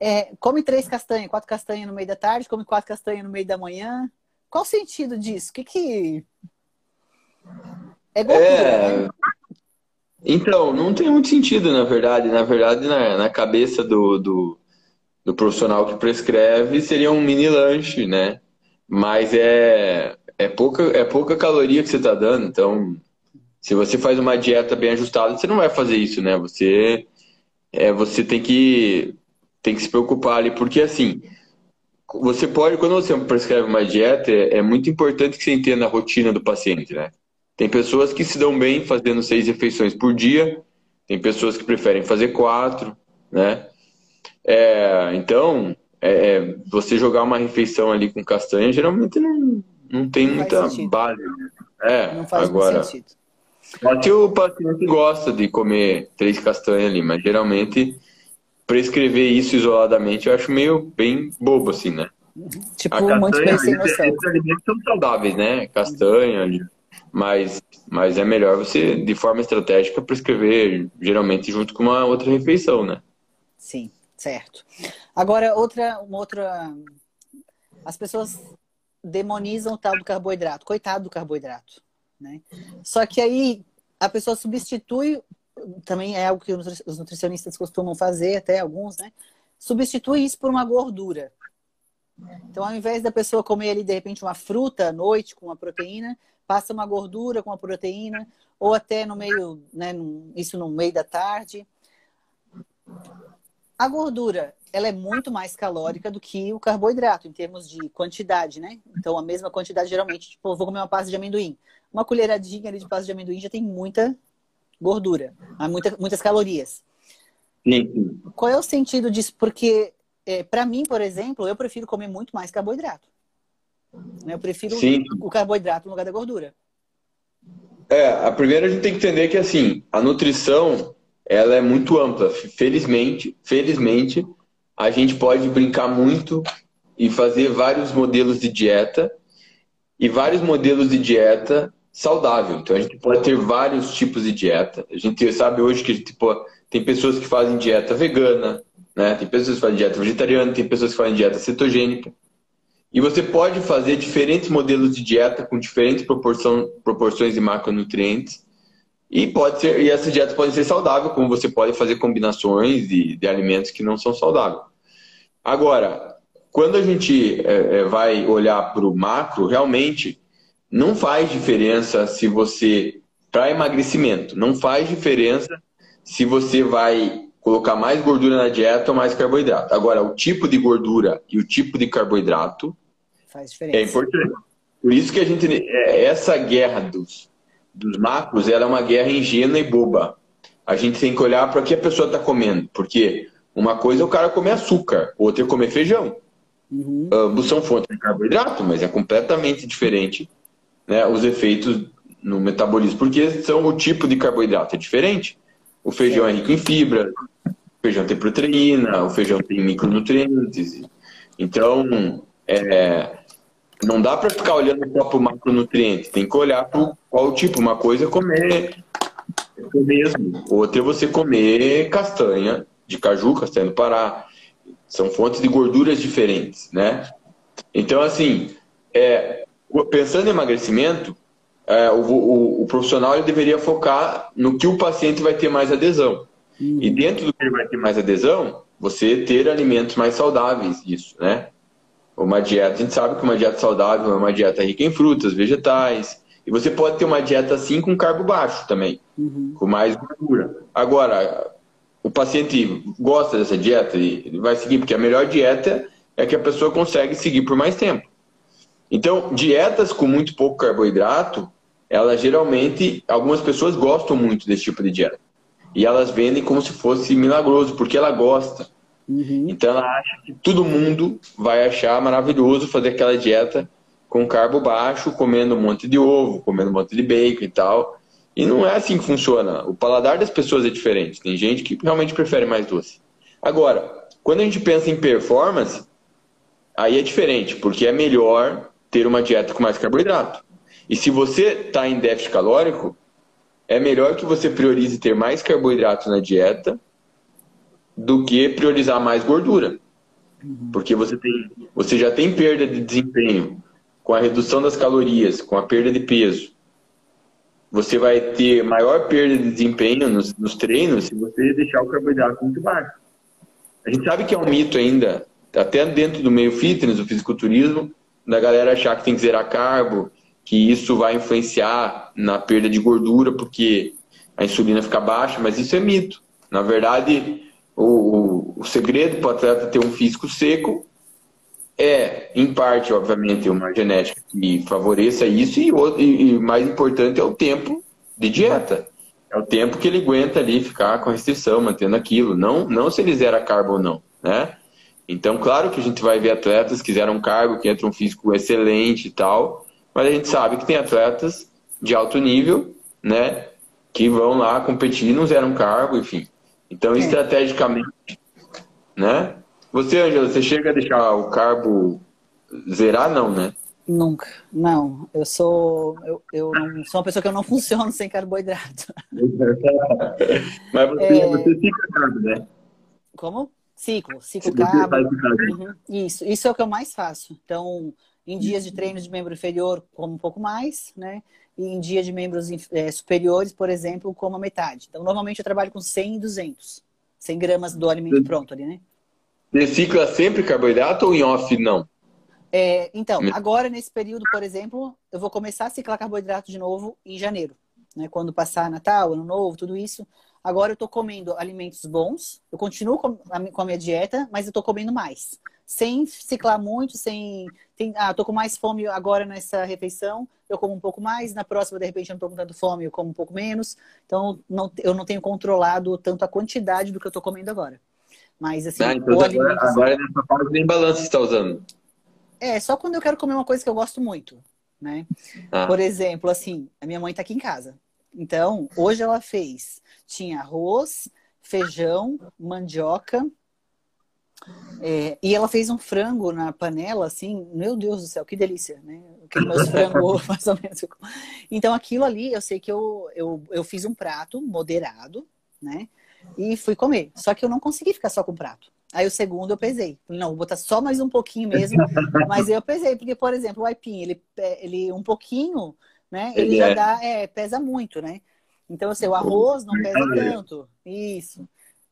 É, come três castanhas, quatro castanhas no meio da tarde, come quatro castanhas no meio da manhã. Qual o sentido disso? O que que. É gordura, é... Né? Então, não tem muito sentido, na verdade. Na verdade, na, na cabeça do, do, do, profissional que prescreve, seria um mini lanche, né? Mas é, é, pouca, é pouca caloria que você está dando. Então, se você faz uma dieta bem ajustada, você não vai fazer isso, né? Você, é, você tem, que, tem que se preocupar ali, porque assim, você pode, quando você prescreve uma dieta, é, é muito importante que você entenda a rotina do paciente, né? Tem pessoas que se dão bem fazendo seis refeições por dia, tem pessoas que preferem fazer quatro, né? É, então, é, é você jogar uma refeição ali com castanha, geralmente não, não tem não muita base. Né? É, não faz agora. Sentido. Só que o paciente gosta de comer três castanhas ali, mas geralmente prescrever isso isoladamente eu acho meio bem bobo, assim, né? Tipo, a castanha, muito bem sem noção. Esses alimentos são saudáveis, né? Castanha, mas, mas é melhor você, de forma estratégica, prescrever geralmente junto com uma outra refeição, né? Sim, certo. Agora, outra, uma outra. As pessoas demonizam o tal do carboidrato. Coitado do carboidrato. Né? Só que aí a pessoa substitui, também é algo que os nutricionistas costumam fazer, até alguns, né? Substitui isso por uma gordura. Então, ao invés da pessoa comer ali, de repente, uma fruta à noite com uma proteína, passa uma gordura com uma proteína, ou até no meio, né, isso no meio da tarde. A gordura, ela é muito mais calórica do que o carboidrato, em termos de quantidade, né? Então, a mesma quantidade, geralmente, tipo, vou comer uma pasta de amendoim. Uma colheradinha de pasta de amendoim já tem muita gordura, muita, muitas calorias. Sim. Qual é o sentido disso? Porque, é, para mim, por exemplo, eu prefiro comer muito mais carboidrato. Eu prefiro Sim. o carboidrato no lugar da gordura. É, a primeira a gente tem que entender que assim, a nutrição ela é muito ampla. Felizmente, felizmente, a gente pode brincar muito e fazer vários modelos de dieta e vários modelos de dieta saudável. Então a gente pode ter vários tipos de dieta. A gente sabe hoje que tipo, tem pessoas que fazem dieta vegana, né? Tem pessoas que fazem dieta vegetariana, tem pessoas que fazem dieta cetogênica. E você pode fazer diferentes modelos de dieta com diferentes proporção, proporções de macronutrientes. E, pode ser, e essa dieta pode ser saudável, como você pode fazer combinações de, de alimentos que não são saudáveis. Agora, quando a gente é, é vai olhar para o macro, realmente não faz diferença se você, para emagrecimento, não faz diferença se você vai colocar mais gordura na dieta ou mais carboidrato. Agora, o tipo de gordura e o tipo de carboidrato Faz diferença. É importante. Por isso que a gente. É, essa guerra dos, dos macros ela é uma guerra ingênua e boba. A gente tem que olhar para o que a pessoa está comendo. Porque uma coisa é o cara comer açúcar, outra é comer feijão. Uhum. Ambos são fontes de carboidrato, mas é completamente diferente né, os efeitos no metabolismo, porque são o tipo de carboidrato é diferente. O feijão é, é rico em fibra, o feijão tem proteína, o feijão tem micronutrientes. Então, é, não dá para ficar olhando só para o macronutriente, tem que olhar para qual tipo. Uma coisa é comer o mesmo, outra é você comer castanha de caju, castanha do Pará. São fontes de gorduras diferentes, né? Então, assim, é, pensando em emagrecimento, é, o, o, o, profissional ele deveria focar no que o paciente vai ter mais adesão. Uhum. E dentro do que ele vai ter mais adesão, você ter alimentos mais saudáveis, isso, né? Uma dieta, a gente sabe que uma dieta saudável é uma dieta rica em frutas, vegetais. E você pode ter uma dieta assim com carbo baixo também, uhum. com mais gordura. Agora, o paciente gosta dessa dieta e vai seguir, porque a melhor dieta é que a pessoa consegue seguir por mais tempo. Então, dietas com muito pouco carboidrato, elas geralmente, algumas pessoas gostam muito desse tipo de dieta. E elas vendem como se fosse milagroso, porque ela gosta. Uhum. Então ela acha que todo mundo vai achar maravilhoso fazer aquela dieta com carbo baixo, comendo um monte de ovo, comendo um monte de bacon e tal. E não é assim que funciona. O paladar das pessoas é diferente. Tem gente que realmente prefere mais doce. Agora, quando a gente pensa em performance, aí é diferente, porque é melhor ter uma dieta com mais carboidrato. E se você está em déficit calórico, é melhor que você priorize ter mais carboidrato na dieta do que priorizar mais gordura. Uhum. Porque você, tem, você já tem perda de desempenho com a redução das calorias, com a perda de peso. Você vai ter maior perda de desempenho nos, nos treinos se você deixar o carboidrato muito baixo. A gente sabe que é um mito ainda, até dentro do meio fitness, do fisiculturismo, da galera achar que tem que zerar carbo, que isso vai influenciar na perda de gordura, porque a insulina fica baixa, mas isso é mito. Na verdade, o, o segredo para o atleta ter um físico seco é, em parte, obviamente, uma genética que favoreça isso, e, e, e mais importante é o tempo de dieta. É o tempo que ele aguenta ali ficar com restrição, mantendo aquilo. Não, não se ele zera carbo ou não, né? Então, claro que a gente vai ver atletas que zeram cargo, que entram um físico excelente e tal, mas a gente sabe que tem atletas de alto nível, né? Que vão lá competir, não zeram cargo, enfim. Então, é. estrategicamente, né? Você, Angela, você chega a deixar o carbo zerar, não, né? Nunca, não. Eu sou eu, eu não, sou uma pessoa que eu não funciono sem carboidrato. Mas você, é... você fica carbo, né? Como? Ciclo, ciclo carbo. Uhum. Isso, isso é o que eu mais faço. Então, em dias de treino de membro inferior, como um pouco mais, né? E em dia de membros é, superiores, por exemplo, como a metade. Então, normalmente eu trabalho com 100 e 200. 100 gramas do alimento pronto ali, né? Recicla sempre carboidrato ou em off não? É, então, agora nesse período, por exemplo, eu vou começar a ciclar carboidrato de novo em janeiro. Né? Quando passar Natal, Ano Novo, tudo isso. Agora eu tô comendo alimentos bons. Eu continuo com a, minha dieta, mas eu tô comendo mais sem ciclar muito, sem. Tem, ah, tô com mais fome agora nessa refeição, eu como um pouco mais, na próxima, de repente, eu não tô com tanta fome, eu como um pouco menos. Então, não, eu não tenho controlado tanto a quantidade do que eu tô comendo agora. Mas assim, ah, então agora, agora nessa fase nem balanço você está usando. É, só quando eu quero comer uma coisa que eu gosto muito, né? Ah. Por exemplo, assim, a minha mãe tá aqui em casa. Então, hoje ela fez, tinha arroz, feijão, mandioca, é, e ela fez um frango na panela, assim, meu Deus do céu, que delícia, né? Aquele meus frango, mais ou menos. Então, aquilo ali, eu sei que eu, eu, eu fiz um prato moderado, né? E fui comer. Só que eu não consegui ficar só com o prato. Aí o segundo eu pesei. Não, vou botar só mais um pouquinho mesmo. Mas eu pesei, porque, por exemplo, o aipim, ele, ele um pouquinho, né? Ele, ele já é... dá, é, pesa muito, né? Então, assim, o arroz não pesa tanto. Isso.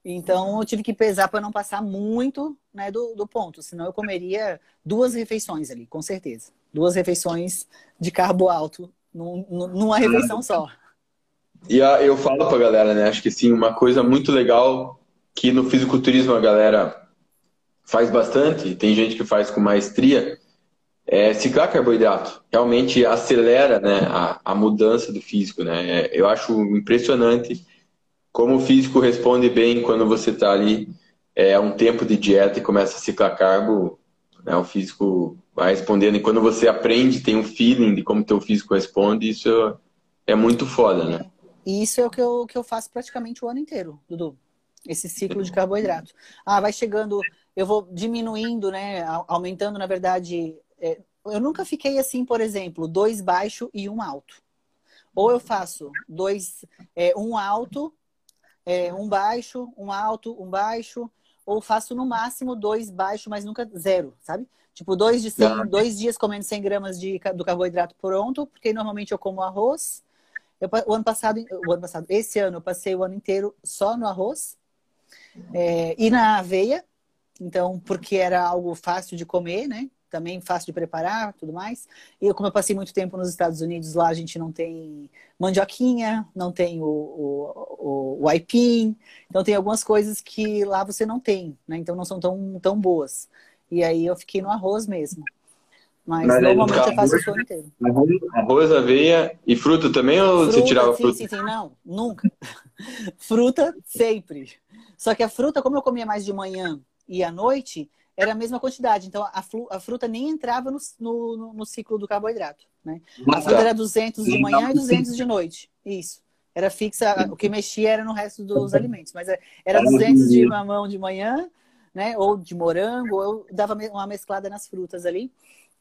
Então eu tive que pesar para não passar muito né, do, do, ponto, senão eu comeria duas refeições ali, com certeza. Duas refeições de carbo alto num, numa refeição só. E a, eu falo pra galera, né? Acho que sim, uma coisa muito legal que no fisiculturismo a galera faz bastante, tem gente que faz com maestria, é ciclar carboidrato. Realmente acelera né, a, a mudança do físico, né? É, eu acho impressionante como o físico responde bem quando você está ali é, um tempo de dieta e começa a ciclar carbo, né, o físico vai respondendo. E quando você aprende, tem um feeling de como teu físico responde, isso é muito foda, né? E isso é o que eu, que eu faço praticamente o ano inteiro, Dudu. Esse ciclo de carboidrato. Ah, vai chegando, eu vou diminuindo, né? Aumentando, na verdade. É, eu nunca fiquei assim, por exemplo, dois baixo e um alto. Ou eu faço dois, é, um alto é, um baixo, um alto, um baixo, ou faço no máximo dois baixo, mas nunca zero, sabe? Tipo, dois, de 100, dois dias comendo 100 gramas de, do carboidrato pronto, porque normalmente eu como arroz. Eu, o ano passado, o ano passado, esse ano eu passei o ano inteiro só no arroz é, e na aveia, então, porque era algo fácil de comer, né? Também fácil de preparar, tudo mais. E como eu passei muito tempo nos Estados Unidos, lá a gente não tem mandioquinha, não tem o, o, o, aipim, então tem algumas coisas que lá você não tem, né? Então não são tão, tão boas. E aí eu fiquei no arroz mesmo. Mas, Mas normalmente eu faço o show inteiro. Arroz, aveia e fruta também ou fruta, você tirava sim, fruta? Sim, sim, não, nunca. fruta sempre. Só que a fruta, como eu comia mais de manhã e à noite, era a mesma quantidade. Então, a, a fruta nem entrava no, no, no, ciclo do carboidrato. Né? A fruta era 200 de manhã e 200 de noite. Isso. Era fixa. O que mexia era no resto dos alimentos. Mas é, era 200 de mamão de manhã, né? ou de morango. Ou eu dava uma mesclada nas frutas ali.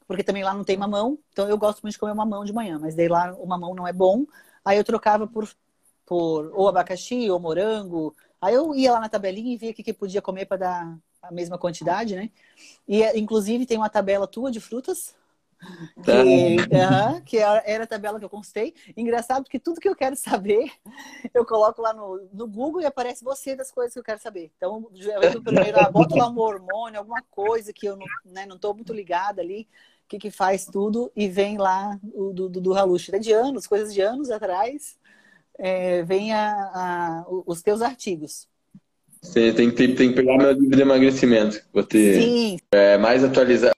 Porque também lá não tem mamão. Então, eu gosto muito de comer mamão de manhã. Mas daí lá o mamão não é bom. Aí eu trocava por, por ou abacaxi ou morango. Aí eu ia lá na tabelinha e via o que, que podia comer para dar a mesma quantidade, né? E inclusive tem uma tabela tua de frutas que, uh, que era a tabela que eu constei. Engraçado que tudo que eu quero saber, eu coloco lá no, no Google e aparece você das coisas que eu quero saber. Então, eu primeiro, ah, boto lá um hormônio, alguma coisa que eu não, né, não tô muito ligada ali, que, que faz tudo, e vem lá o do, do, do Halush. É de anos, coisas de anos atrás, é, vem a, a, os teus artigos. Você tem que, tem que pegar meu livro de emagrecimento. Vou ter Sim. É, mais atualizado.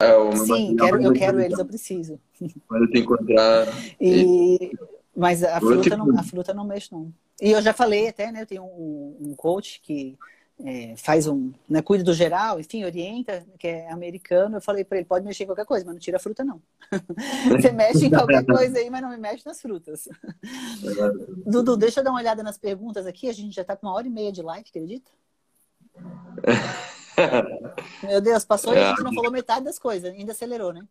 É, Sim, quero, eu quero eles, eu preciso. Mas eu tenho que encontrar. E... Mas a fruta, não, a fruta não mexe, não. E eu já falei até, né? Eu tenho um, um coach que é, faz um, né, cuida do geral, enfim, orienta, que é americano. Eu falei para ele, pode mexer em qualquer coisa, mas não tira a fruta, não. Você mexe em qualquer coisa aí, mas não me mexe nas frutas. Dudu, deixa eu dar uma olhada nas perguntas aqui. A gente já está com uma hora e meia de live, acredita? Meu Deus, passou e a gente não falou metade das coisas, ainda acelerou, né?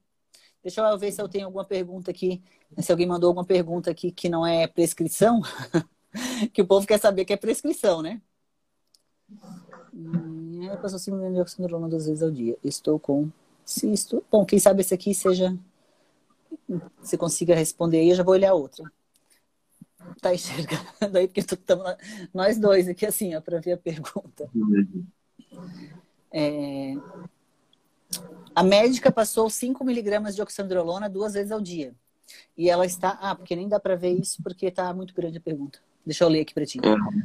Deixa eu ver se eu tenho alguma pergunta aqui. Se alguém mandou alguma pergunta aqui que não é prescrição, que o povo quer saber que é prescrição, né? Hum, eu passo 5 milhões de oxandrolona duas vezes ao dia. Estou com cisto. Bom, quem sabe esse aqui seja. Você consiga responder aí, eu já vou olhar outra. Tá enxergando aí, porque estamos nós dois aqui assim, ó, para ver a pergunta. É... A médica passou 5 miligramas de oxandrolona duas vezes ao dia. E ela está. Ah, porque nem dá para ver isso, porque está muito grande a pergunta. Deixa eu ler aqui para ti. Uhum.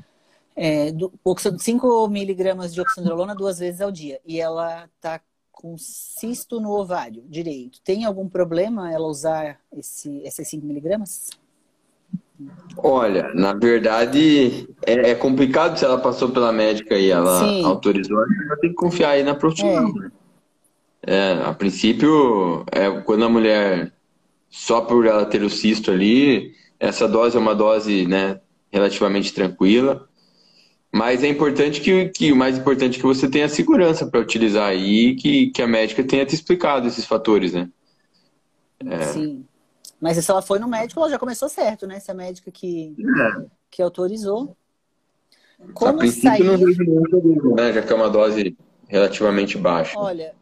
É, 5 miligramas de oxandrolona duas vezes ao dia. E ela está com cisto no ovário direito. Tem algum problema ela usar esse, esses 5 miligramas? Olha, na verdade é, é, complicado se ela passou pela médica e ela Sim. autorizou, ela tem que confiar aí na profissional. É. é. a princípio, é, quando a mulher, só por ela ter o cisto ali, essa dose é uma dose né, relativamente tranquila. Mas é importante que, que o mais importante é que você tenha segurança para utilizar aí que, que a médica tenha te explicado esses fatores, né? É... Sim. Mas se ela foi no médico, ela já começou certo, né? Se a médica que, é. que autorizou. Como a sair... não vejo muito, né? Já que é uma dose relativamente baixa. Olha,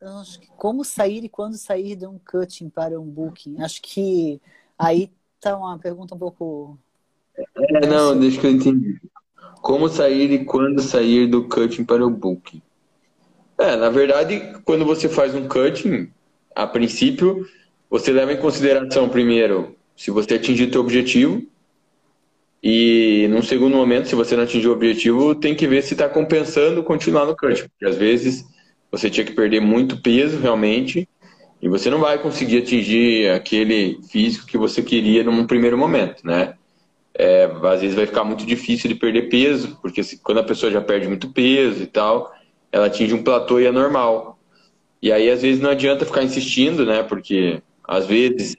acho que como sair e quando sair de um cutting para um booking? Acho que aí tá uma pergunta um pouco. É, não, deixa que eu entendi. Como sair e quando sair do cutting para o booking? É, na verdade, quando você faz um cutting, a princípio, você leva em consideração primeiro se você atingir o seu objetivo e num segundo momento, se você não atingir o objetivo, tem que ver se está compensando continuar no cut, porque às vezes você tinha que perder muito peso realmente e você não vai conseguir atingir aquele físico que você queria num primeiro momento, né? É, às vezes vai ficar muito difícil de perder peso, porque se, quando a pessoa já perde muito peso e tal, ela atinge um platô e é normal. E aí às vezes não adianta ficar insistindo, né? Porque às vezes,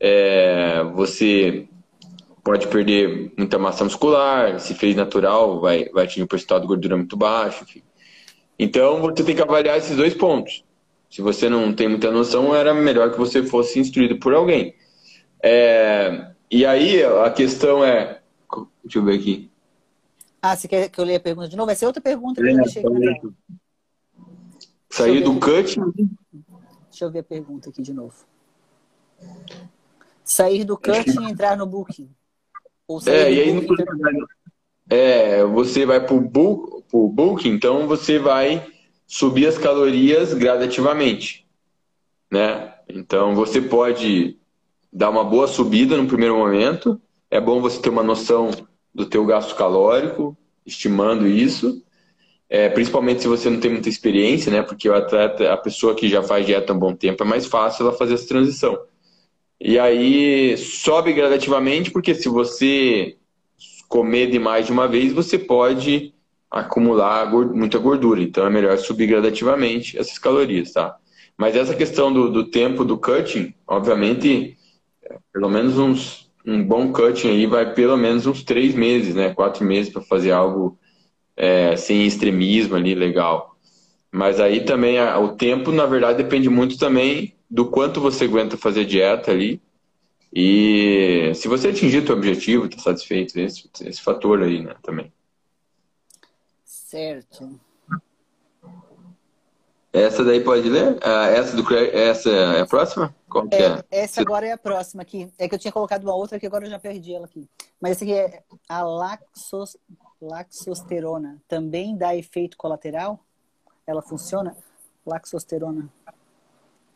é, você pode perder muita massa muscular, se fez natural, vai, vai atingir um percentual de gordura muito baixo. Enfim. Então, você tem que avaliar esses dois pontos. Se você não tem muita noção, era melhor que você fosse instruído por alguém. É, e aí, a questão é. Deixa eu ver aqui. Ah, você quer que eu leia a pergunta de novo? Vai ser outra pergunta que é, eu deixei. Sair do cut. Deixa eu ver a pergunta aqui de novo. Sair do cut e entrar no booking. Ou sair é, e aí no... é, você vai para o book, booking, então você vai subir as calorias gradativamente, né? Então você pode dar uma boa subida no primeiro momento. É bom você ter uma noção do teu gasto calórico, estimando isso. É, principalmente se você não tem muita experiência, né? Porque o atleta, a pessoa que já faz dieta há um bom tempo, é mais fácil ela fazer essa transição. E aí sobe gradativamente, porque se você comer demais de uma vez, você pode acumular muita gordura. Então é melhor subir gradativamente essas calorias, tá? Mas essa questão do, do tempo do cutting, obviamente, pelo menos uns, um bom cutting aí vai pelo menos uns três meses, né? Quatro meses para fazer algo é, sem extremismo ali, legal. Mas aí também o tempo, na verdade, depende muito também do quanto você aguenta fazer dieta ali. E se você atingir o seu objetivo, está satisfeito, esse, esse fator aí, né, também. Certo. Essa daí pode ler? Ah, essa, do, essa é a próxima? Qual que é, é? Essa agora é a próxima aqui. É que eu tinha colocado uma outra que agora eu já perdi ela aqui. Mas essa aqui é a laxos, laxosterona. Também dá efeito colateral? Ela funciona? Laxosterona.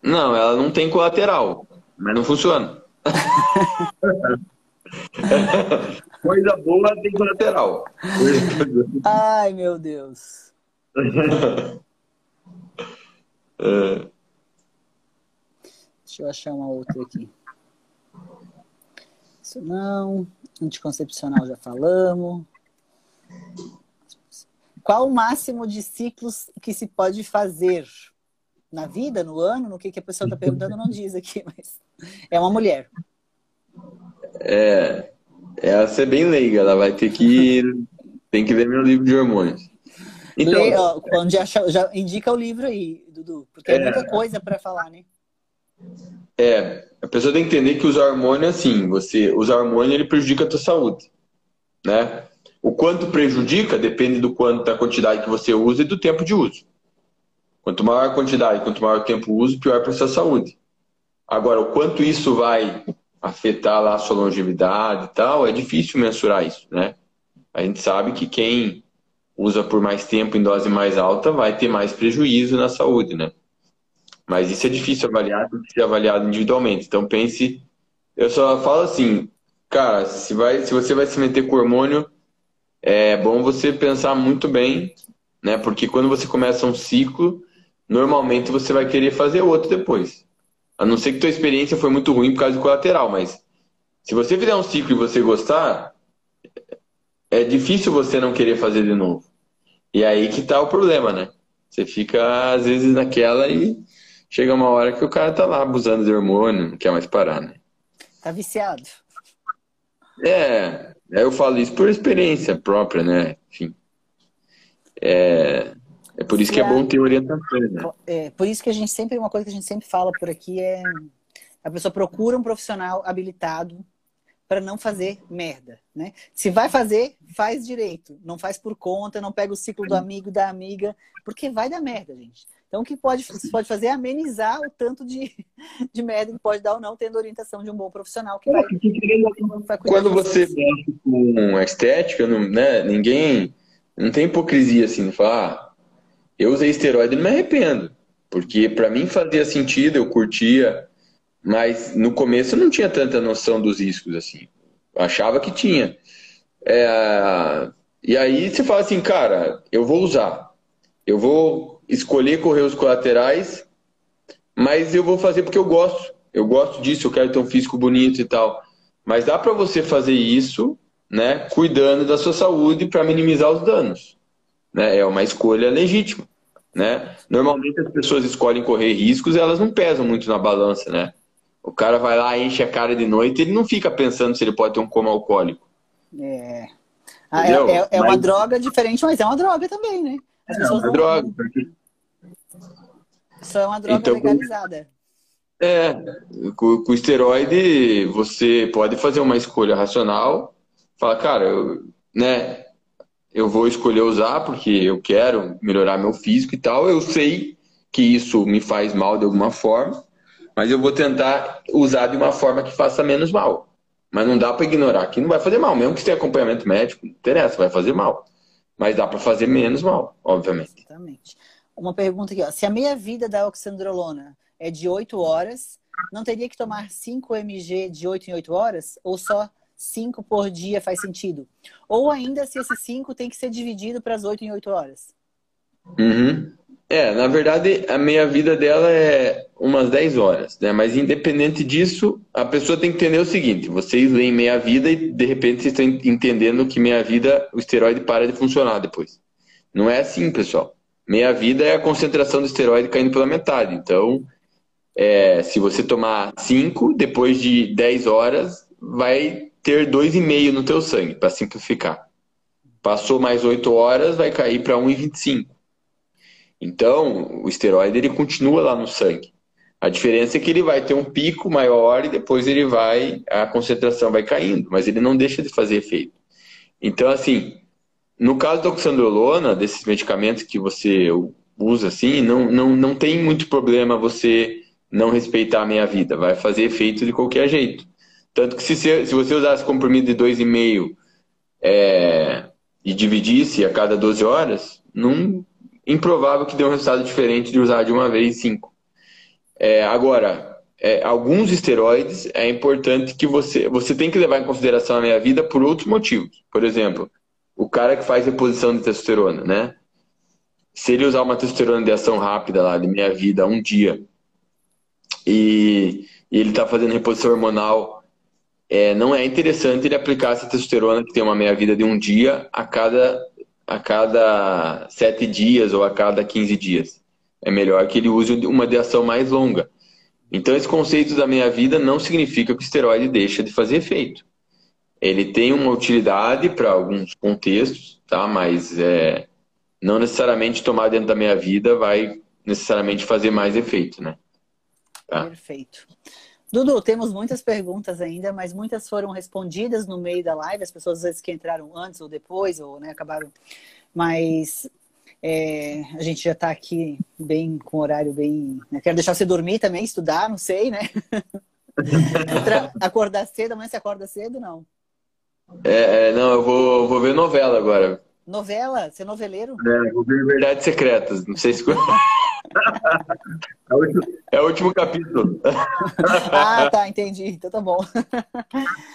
Não, ela não tem colateral, mas não funciona. Coisa boa tem colateral. Ai, meu Deus. é. Deixa eu achar uma outra aqui. Isso não. Anticoncepcional já falamos. Qual o máximo de ciclos que se pode fazer? Na vida, no ano, no que, que a pessoa está perguntando, não diz aqui, mas é uma mulher. É, ela ser bem leiga, ela vai ter que tem que ler meu livro de hormônios. Então, Lê, ó, quando já, já indica o livro aí, Dudu, porque é, é muita coisa para falar, né? É, a pessoa tem que entender que usar hormônio, assim, você usar hormônio ele prejudica a tua saúde, né? O quanto prejudica depende do quanto da quantidade que você usa e do tempo de uso. Quanto maior a quantidade, quanto maior o tempo de uso, pior para a sua saúde. Agora, o quanto isso vai afetar lá a sua longevidade e tal, é difícil mensurar isso, né? A gente sabe que quem usa por mais tempo em dose mais alta vai ter mais prejuízo na saúde, né? Mas isso é difícil avaliar, tem que ser avaliado individualmente. Então pense, eu só falo assim, cara, se, vai, se você vai se meter com hormônio, é bom você pensar muito bem, né? Porque quando você começa um ciclo, normalmente você vai querer fazer outro depois. A não ser que tua experiência foi muito ruim por causa do colateral, mas se você fizer um ciclo e você gostar, é difícil você não querer fazer de novo. E aí que tá o problema, né? Você fica, às vezes, naquela e chega uma hora que o cara tá lá abusando de hormônio, não quer mais parar, né? Tá viciado. É, eu falo isso por experiência própria, né? Enfim. É, é por isso que é bom ter orientação, né? É, por isso que a gente sempre, uma coisa que a gente sempre fala por aqui é a pessoa procura um profissional habilitado para não fazer merda, né? Se vai fazer, faz direito. Não faz por conta, não pega o ciclo do amigo da amiga, porque vai dar merda, gente. Então, o que pode, você pode fazer é amenizar o tanto de, de merda que pode dar ou não, tendo orientação de um bom profissional que vai, vai Quando você mexe com estética, não, né, ninguém. Não tem hipocrisia assim, falar, ah, eu usei esteroide e não me arrependo. Porque para mim fazia sentido, eu curtia, mas no começo eu não tinha tanta noção dos riscos assim. Eu achava que tinha. É... E aí você fala assim, cara, eu vou usar. Eu vou escolher correr os colaterais, mas eu vou fazer porque eu gosto. Eu gosto disso, eu quero ter um físico bonito e tal. Mas dá para você fazer isso, né, cuidando da sua saúde para minimizar os danos. Né? É uma escolha legítima. Né? Normalmente as pessoas escolhem correr riscos, elas não pesam muito na balança, né? O cara vai lá, enche a cara de noite, ele não fica pensando se ele pode ter um coma alcoólico. É. Ah, é, é, é, uma mas... droga diferente, mas é uma droga também, né? As é uma droga. Porque... Só é uma droga então, legalizada. É, com, com esteroide você pode fazer uma escolha racional, fala, cara, eu, né, eu vou escolher usar porque eu quero melhorar meu físico e tal. Eu sei que isso me faz mal de alguma forma, mas eu vou tentar usar de uma forma que faça menos mal. Mas não dá para ignorar que não vai fazer mal, mesmo que tenha acompanhamento médico, não interessa, vai fazer mal. Mas dá para fazer menos mal, obviamente. Exatamente. Uma pergunta aqui, ó. se a meia vida da oxandrolona é de 8 horas, não teria que tomar 5 mg de 8 em 8 horas? Ou só cinco por dia faz sentido? Ou ainda se esses cinco tem que ser dividido para as oito em oito horas? Uhum. É, na verdade, a meia vida dela é umas 10 horas, né? Mas independente disso, a pessoa tem que entender o seguinte: vocês leem meia vida e de repente vocês estão entendendo que meia vida o esteroide para de funcionar depois. Não é assim, pessoal. Meia vida é a concentração do esteroide caindo pela metade. Então, é, se você tomar 5, depois de 10 horas, vai ter 2,5 no teu sangue, para simplificar. Passou mais 8 horas, vai cair para 1,25. Então, o esteroide ele continua lá no sangue. A diferença é que ele vai ter um pico maior e depois ele vai, a concentração vai caindo, mas ele não deixa de fazer efeito. Então, assim, no caso da oxandrolona, desses medicamentos que você usa assim, não, não, não tem muito problema você não respeitar a meia vida. Vai fazer efeito de qualquer jeito. Tanto que se, se você usasse comprimido de 2,5 é, e dividisse a cada 12 horas, não, improvável que dê um resultado diferente de usar de uma vez 5. É, agora, é, alguns esteroides é importante que você você tem que levar em consideração a meia vida por outros motivos. Por exemplo, o cara que faz reposição de testosterona, né? Se ele usar uma testosterona de ação rápida lá de meia vida um dia e, e ele está fazendo reposição hormonal, é, não é interessante ele aplicar essa testosterona que tem uma meia vida de um dia a cada a cada sete dias ou a cada 15 dias. É melhor que ele use uma de ação mais longa. Então, esse conceito da meia vida não significa que o esteroide deixa de fazer efeito. Ele tem uma utilidade para alguns contextos, tá? mas é, não necessariamente tomar dentro da meia vida vai necessariamente fazer mais efeito. Né? Tá? Perfeito. Dudu, temos muitas perguntas ainda, mas muitas foram respondidas no meio da live, as pessoas às vezes que entraram antes ou depois, ou né, acabaram. Mas é, a gente já está aqui bem com horário bem. Né? Quero deixar você dormir também, estudar, não sei, né? acordar cedo, amanhã você acorda cedo, não? É, é, não, eu vou, vou ver novela agora. Novela? Você é noveleiro? É, vou ver Verdades Secretas. Não sei se. é, o último, é o último capítulo. ah, tá, entendi. Então tá bom.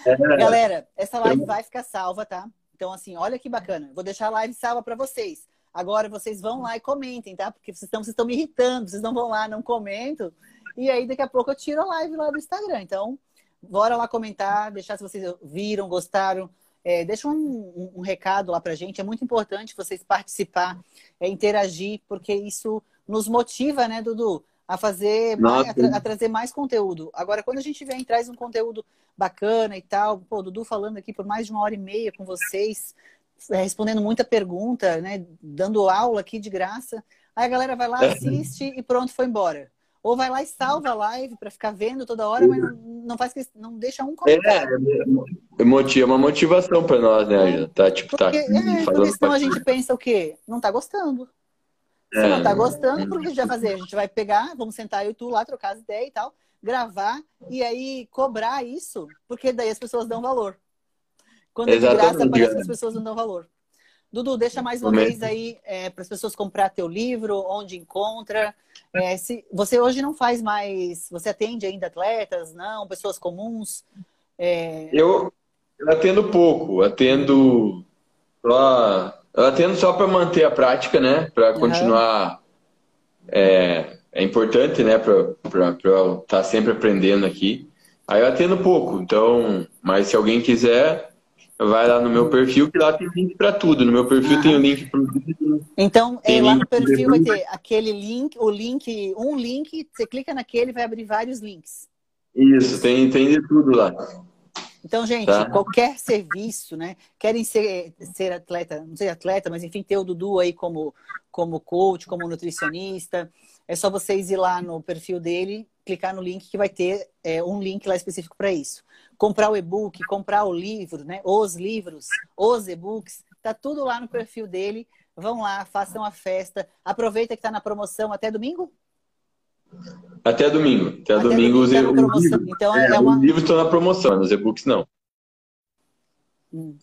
É. Galera, essa live vai ficar salva, tá? Então, assim, olha que bacana. Vou deixar a live salva para vocês. Agora vocês vão lá e comentem, tá? Porque vocês estão, vocês estão me irritando, vocês não vão lá, não comentam. E aí, daqui a pouco, eu tiro a live lá do Instagram. Então, bora lá comentar, deixar se vocês viram, gostaram. É, deixa um, um, um, recado lá pra gente. É muito importante vocês participar, é, interagir, porque isso nos motiva, né, Dudu? A fazer, mais, a, tra a, trazer mais conteúdo. Agora, quando a gente vem e traz um conteúdo bacana e tal, pô, Dudu falando aqui por mais de uma hora e meia com vocês, é, respondendo muita pergunta, né? Dando aula aqui de graça. Aí a galera vai lá, é. assiste e pronto, foi embora. Ou vai lá e salva a live para ficar vendo toda hora, mas não, faz não deixa um comentário. É, é, é uma motivação para nós, né, Angela? Tá, tipo, porque, tá. É, porque senão a gente pensa o quê? Não tá gostando. Se é. não tá gostando, o que a gente vai fazer? A gente vai pegar, vamos sentar eu e tu lá, trocar as ideias e tal, gravar e aí cobrar isso, porque daí as pessoas dão valor. Quando é de graça, parece que as pessoas não dão valor. Dudu, deixa mais uma vez aí é, para as pessoas comprar teu livro, onde encontra. É, se, você hoje não faz mais. Você atende ainda atletas, não? Pessoas comuns? É... Eu, eu atendo pouco, atendo só, eu atendo só para manter a prática, né? Para continuar. Uhum. É, é importante, né? Para eu estar tá sempre aprendendo aqui. Aí eu atendo pouco, então, mas se alguém quiser, vai lá no meu perfil, que lá tem link para tudo. No meu perfil ah. tem o link para Então, é, lá no perfil vai ter aquele link, o link, um link, você clica naquele vai abrir vários links. Isso, tem, tem de tudo lá. Então, gente, tá. qualquer serviço, né? Querem ser, ser atleta, não sei atleta, mas enfim, ter o Dudu aí como, como coach, como nutricionista. É só vocês ir lá no perfil dele, clicar no link que vai ter é, um link lá específico para isso comprar o e-book, comprar o livro, né? Os livros, os e-books, tá tudo lá no perfil dele. Vão lá, façam a festa. Aproveita que está na promoção até domingo? Até domingo. Até, até domingo, domingo os, tá então, é, é uma... Os livros estão na promoção, os e-books não. Hum.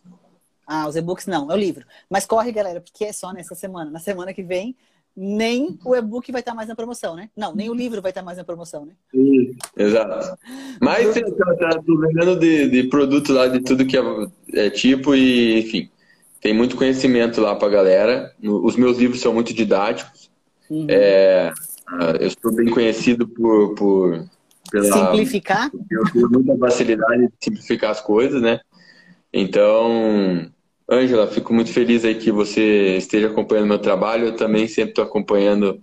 Ah, os e-books não, é o livro. Mas corre, galera, porque é só nessa semana. Na semana que vem nem o e-book vai estar mais na promoção, né? Não, nem o livro vai estar mais na promoção, né? Sim, exato. Mas tem tá, tá vendendo de, de produto lá, de tudo que é, é, tipo e, enfim, tem muito conhecimento lá pra galera. Os meus livros são muito didáticos. Uhum. É, eu sou bem conhecido por, por pela, simplificar. Eu tenho muita facilidade de simplificar as coisas, né? Então, Ângela, fico muito feliz aí que você esteja acompanhando meu trabalho. Eu também sempre estou acompanhando,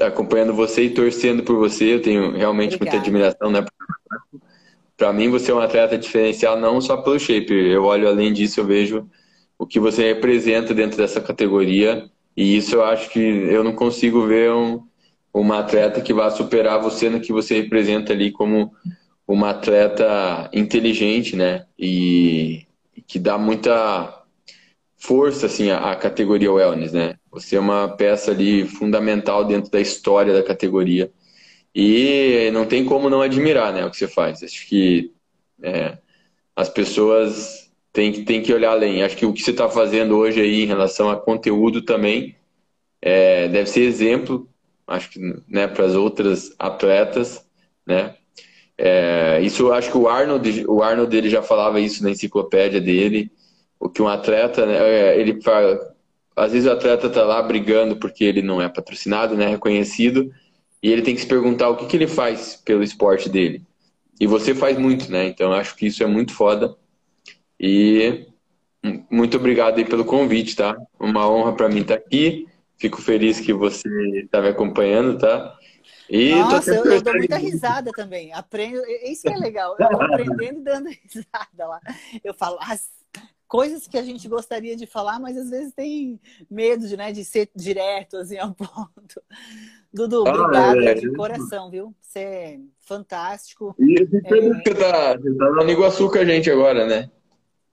acompanhando você e torcendo por você. Eu tenho realmente Obrigada. muita admiração, né? Para mim, você é um atleta diferencial não só pelo shape. Eu olho além disso, eu vejo o que você representa dentro dessa categoria. E isso eu acho que eu não consigo ver um, uma atleta que vá superar você no que você representa ali como uma atleta inteligente, né? E que dá muita força assim a, categoria wellness, né? Você é uma peça ali fundamental dentro da história da categoria. E não tem como não admirar né, o que você faz. Acho que é, as pessoas têm que, têm que olhar além. Acho que o que você está fazendo hoje aí em relação a conteúdo também é, deve ser exemplo, acho que né, para as outras atletas, né? É, isso acho que o Arnold, o Arnold ele já falava isso na enciclopédia dele, o que um atleta, né, é, ele às vezes o atleta está lá brigando porque ele não é patrocinado, né, reconhecido, e ele tem que se perguntar o que, que ele faz pelo esporte dele. E você faz muito, né? Então acho que isso é muito foda. E muito obrigado aí pelo convite, tá? Uma honra para mim estar tá aqui. Fico feliz que você está me acompanhando, tá? E Nossa, eu, eu, dou muita risada também. Aprendo, isso que é legal. Eu aprendendo e dando risada lá. Eu falo as coisas que a gente gostaria de falar, mas às vezes tem medo de, né, de ser direto assim ao ponto. Dudu, ah, obrigada é, de coração, viu? Você é fantástico. E você é... tá, tá no Iguaçu com a gente agora, né?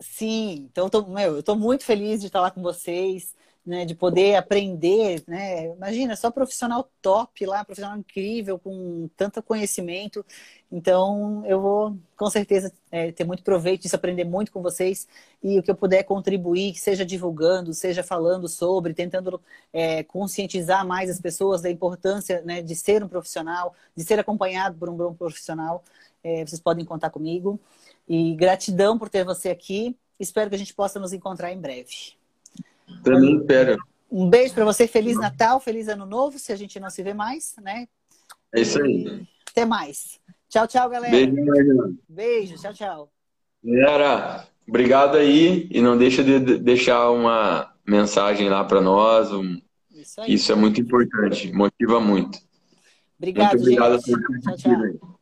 Sim, então eu tô, meu, eu tô muito feliz de estar lá com vocês né, de poder aprender, né? Imagina, só profissional top lá, profissional incrível, com tanto conhecimento. Então, eu vou, com certeza, é, ter muito proveito disso, aprender muito com vocês. E o que eu puder contribuir, seja divulgando, seja falando sobre, tentando é, conscientizar mais as pessoas da importância né, de ser um profissional, de ser acompanhado por um bom profissional, é, vocês podem contar comigo. E gratidão por ter você aqui. Espero que a gente possa nos encontrar em breve. Um beijo para você, feliz Natal, feliz Ano Novo, se a gente não se vê mais, né? É isso aí. até mais. Tchau, tchau, galera. Beijo, Beijo, tchau, tchau. Galera, obrigado aí e não deixa de deixar uma mensagem lá para nós. Um... Isso, Isso, é muito importante, motiva muito. Obrigado, muito obrigado gente. Por tchau, tchau.